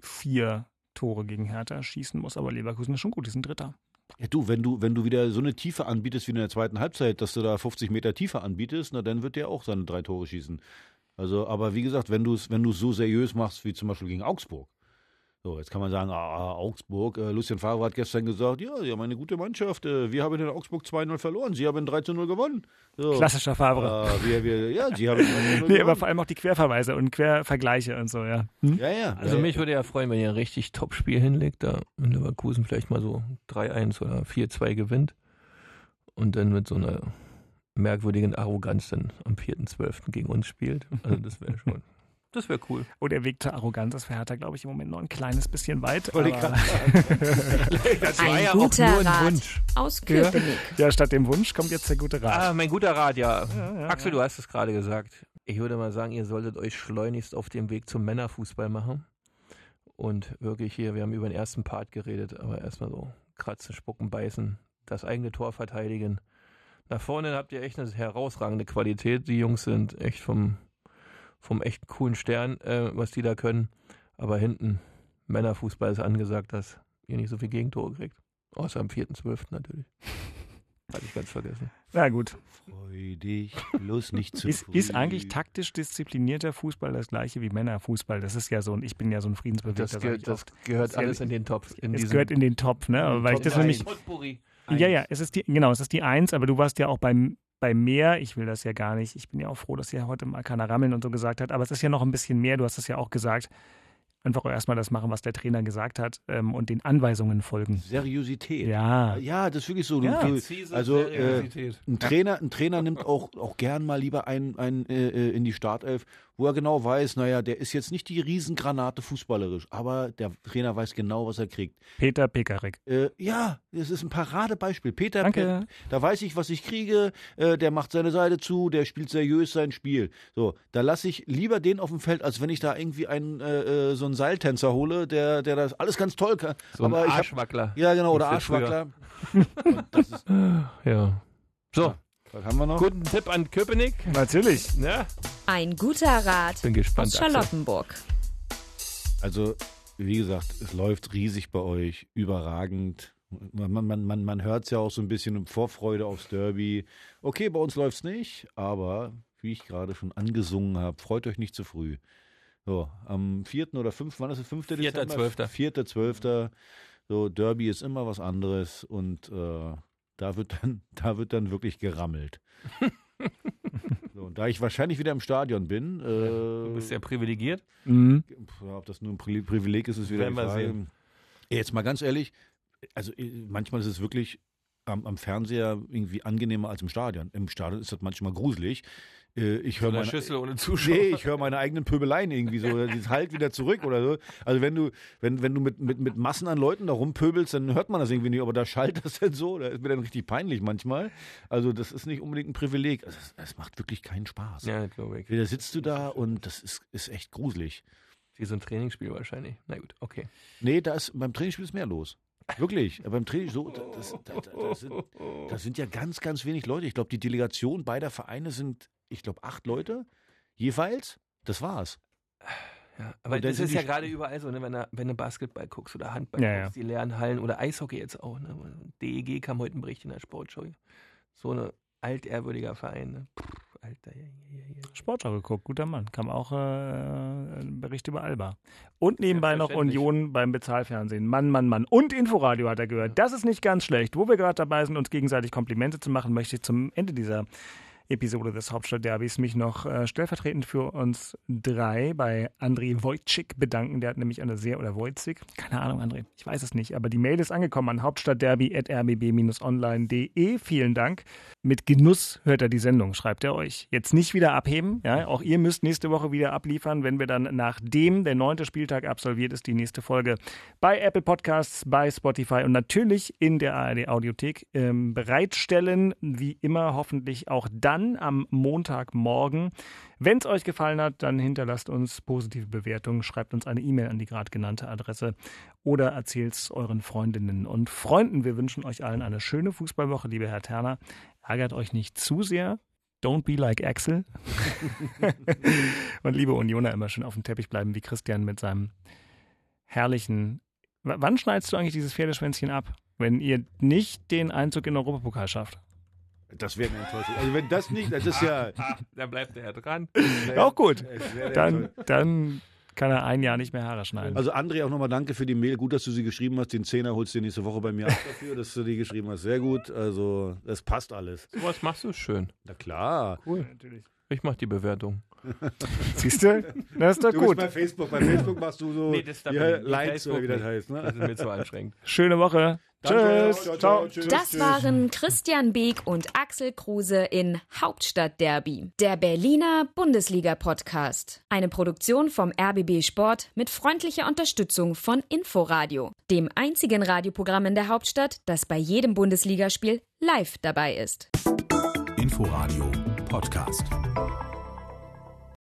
vier Tore gegen Hertha schießen muss. Aber Leverkusen ist schon gut, die sind Dritter. Ja, du, wenn du, wenn du wieder so eine Tiefe anbietest wie in der zweiten Halbzeit, dass du da 50 Meter Tiefe anbietest, na, dann wird der auch seine drei Tore schießen. Also, aber wie gesagt, wenn du es wenn so seriös machst wie zum Beispiel gegen Augsburg, So, jetzt kann man sagen, ah, Augsburg, äh, Lucien Favre hat gestern gesagt, ja, Sie haben eine gute Mannschaft, äh, wir haben in Augsburg 2-0 verloren, Sie haben 3-0 gewonnen. So. Klassischer Favre. Äh, wir, wir, ja, Sie haben 3-0 Nee, aber gewonnen. vor allem auch die Querverweise und Quervergleiche und so, ja. Hm? Ja, ja. Also ja, mich würde ja freuen, wenn ihr ein richtig Top-Spiel hinlegt, da in Leverkusen vielleicht mal so 3-1 oder 4-2 gewinnt und dann mit so einer merkwürdigen Arroganz dann am 4.12. gegen uns spielt. Also das wäre schon, das wäre cool. Oh, der Weg zur Arroganz ist für Hertha, glaube ich, im Moment noch ein kleines bisschen weit. Aber- Das Ein guter Rat aus Köpenick. ja, statt dem Wunsch kommt jetzt der gute Rat. Ah, mein guter Rat, ja. ja, Axel, du hast es gerade gesagt. Ich würde mal sagen, ihr solltet euch schleunigst auf dem Weg zum Männerfußball machen. Und wirklich hier, wir haben über den ersten Part geredet, aber erstmal so kratzen, spucken, beißen, das eigene Tor verteidigen. Nach vorne habt ihr echt eine herausragende Qualität. Die Jungs sind echt vom, vom echt coolen Stern, äh, was die da können. Aber hinten, Männerfußball ist angesagt, dass ihr nicht so viel Gegentore kriegt. Außer am 4.12. natürlich. Hatte ich ganz vergessen. Na gut. Freu dich, bloß nicht zu Ist, früh. ist eigentlich taktisch disziplinierter Fußball das gleiche wie Männerfußball? Das ist ja so ein, ich bin ja so ein Friedensbewegter. Das, ge das gehört Das alles in den Topf. In es gehört in den Topf, ne? Weil ich das nämlich. Potpourri. Ja, ja, es ist die, genau, es ist die Eins, aber du warst ja auch beim, bei mehr, ich will das ja gar nicht, ich bin ja auch froh, dass ja heute mal keiner rammeln und so gesagt hat, aber es ist ja noch ein bisschen mehr, du hast es ja auch gesagt, einfach auch erstmal das machen, was der Trainer gesagt hat ähm, und den Anweisungen folgen. Seriosität. Ja, Ja, das ist wirklich so. Ja. du, Präzise also äh, Seriosität. ein Trainer, ein Trainer nimmt auch, auch gern mal lieber einen, einen äh, äh, in die Startelf, wo er genau weiß, naja, der ist jetzt nicht die Riesengranate fußballerisch, aber der Trainer weiß genau, was er kriegt. Peter Pekarik. Äh, ja, das ist ein Paradebeispiel. Peter, Danke. da weiß ich, was ich kriege. Äh, der macht seine Seite zu, der spielt seriös sein Spiel. So, da lasse ich lieber den auf dem Feld, als wenn ich da irgendwie einen äh, äh, so einen Seiltänzer hole, der, der das alles ganz toll kann. So ein aber ich hab, Arschwackler. ja, genau, oder Arschwackler. Das ist, Ja. So, was haben wir noch? guten Tipp an Köpenick. Natürlich. Ja, Ein guter Rat bin gespannt. aus. Charlottenburg. Also, wie gesagt, es läuft riesig bei euch, überragend. Man, man, man, man, man hört es ja auch so ein bisschen um Vorfreude aufs Derby. Okay, bei uns läuft es nicht, aber wie ich gerade schon angesungen habe, freut euch nicht zu früh. So, am 4. oder 5., wann ist es? 5. Vierter, Dezember? Zwölfter. 4. 12. So, Derby ist immer was anderes und äh, da, wird dann, da wird dann wirklich gerammelt. so, und da ich wahrscheinlich wieder im Stadion bin, äh, Du bist sehr privilegiert. Mhm. ja, ob das nur ein Pri- Privileg ist, ist wieder Werden die Frage. sehen. Jetzt mal ganz ehrlich, also äh, manchmal ist es wirklich am, am Fernseher irgendwie angenehmer als im Stadion. Im Stadion ist das manchmal gruselig. Äh, Ich höre Eine meine, Schüssel ohne Zuschauer. Nee, ich höre meine eigenen Pöbeleien irgendwie so. Das halt wieder zurück oder so. Also wenn du, wenn, wenn du mit, mit, mit Massen an Leuten da rumpöbelst, dann hört man das irgendwie nicht. Aber da schallt das dann so. Da ist mir dann richtig peinlich manchmal. Also das ist nicht unbedingt ein Privileg. Also es, macht wirklich keinen Spaß. Ja, glaube ich. Da sitzt du da und das ist, ist echt gruselig. Wie so ein Trainingsspiel wahrscheinlich. Na gut, okay. Nee, da ist, beim Trainingsspiel ist mehr los. Wirklich. Beim Training, so, da, das, da, da, da, sind, da sind ja ganz, ganz wenig Leute. Ich glaube, die Delegation beider Vereine sind, ich glaube, acht Leute jeweils. Das war's. Ja, aber das ist ja gerade überall so, ne? wenn, du, wenn du Basketball guckst oder Handball Ja, guckst, die leeren Hallen oder Eishockey jetzt auch. Ne? DEG kam heute ein Bericht in der Sportschau. So ein altehrwürdiger Verein. Ne? Puh, Alter, ja, ja, ja, ja. Sportschau geguckt, guter Mann. Kam auch äh, ein Bericht über Alba. Und nebenbei noch. Union beim Bezahlfernsehen. Mann, Mann, Mann. Und Inforadio hat er gehört. Das ist nicht ganz schlecht. Wo wir gerade dabei sind, uns gegenseitig Komplimente zu machen, möchte ich zum Ende dieser Episode des Hauptstadtderbys mich noch äh, stellvertretend für uns drei bei André Wojcik bedanken. Der hat nämlich eine sehr, oder Wojcik, keine Ahnung, André, ich weiß es nicht, aber die Mail ist angekommen an hauptstadtderby.rbb-online.de. Vielen Dank. Mit Genuss hört er die Sendung, schreibt er euch. Jetzt nicht wieder abheben, ja, auch ihr müsst nächste Woche wieder abliefern, wenn wir dann nachdem der neunte Spieltag absolviert ist, die nächste Folge bei Apple Podcasts, bei Spotify und natürlich in der ARD Audiothek ähm, bereitstellen. Wie immer hoffentlich auch dann am Montagmorgen. Wenn es euch gefallen hat, dann hinterlasst uns positive Bewertungen, schreibt uns eine E-Mail an die gerade genannte Adresse oder erzählt es euren Freundinnen und Freunden. Wir wünschen euch allen eine schöne Fußballwoche, liebe Herr Terner. Ärgert euch nicht zu sehr. Don't be like Axel. und liebe Unioner, immer schön auf dem Teppich bleiben, wie Christian mit seinem herrlichen. W wann schneidest du eigentlich dieses Pferdeschwänzchen ab? Wenn ihr nicht den Einzug in den Europapokal schafft. Das wäre eine Enttäuschung. Also wenn das nicht, das ist ja. Da bleibt er ja dran. Auch gut. Dann, dann kann er ein Jahr nicht mehr Haare schneiden. Also André, auch nochmal danke für die Mail. Gut, dass du sie geschrieben hast. Den Zehner holst du dir nächste Woche bei mir ab dafür, dass du die geschrieben hast. Sehr gut. Also das passt alles. Was machst du schön? Na klar. Cool. Ich mach die Bewertung. Siehst du? Das ist doch Du gut. bist bei Facebook. Bei Facebook machst du so Nee, das ja. Likes Facebook oder wie das heißt. Das Ne? ist mir zu anstrengend. Schöne Woche. Danke. Tschüss. Ciao, Ciao. ciao. Tschüss. Das waren Christian Beek und Axel Kruse in Hauptstadtderby, der Berliner Bundesliga-Podcast. Eine Produktion vom RBB Sport mit freundlicher Unterstützung von Inforadio, dem einzigen Radioprogramm in der Hauptstadt, das bei jedem Bundesligaspiel live dabei ist. Inforadio Podcast.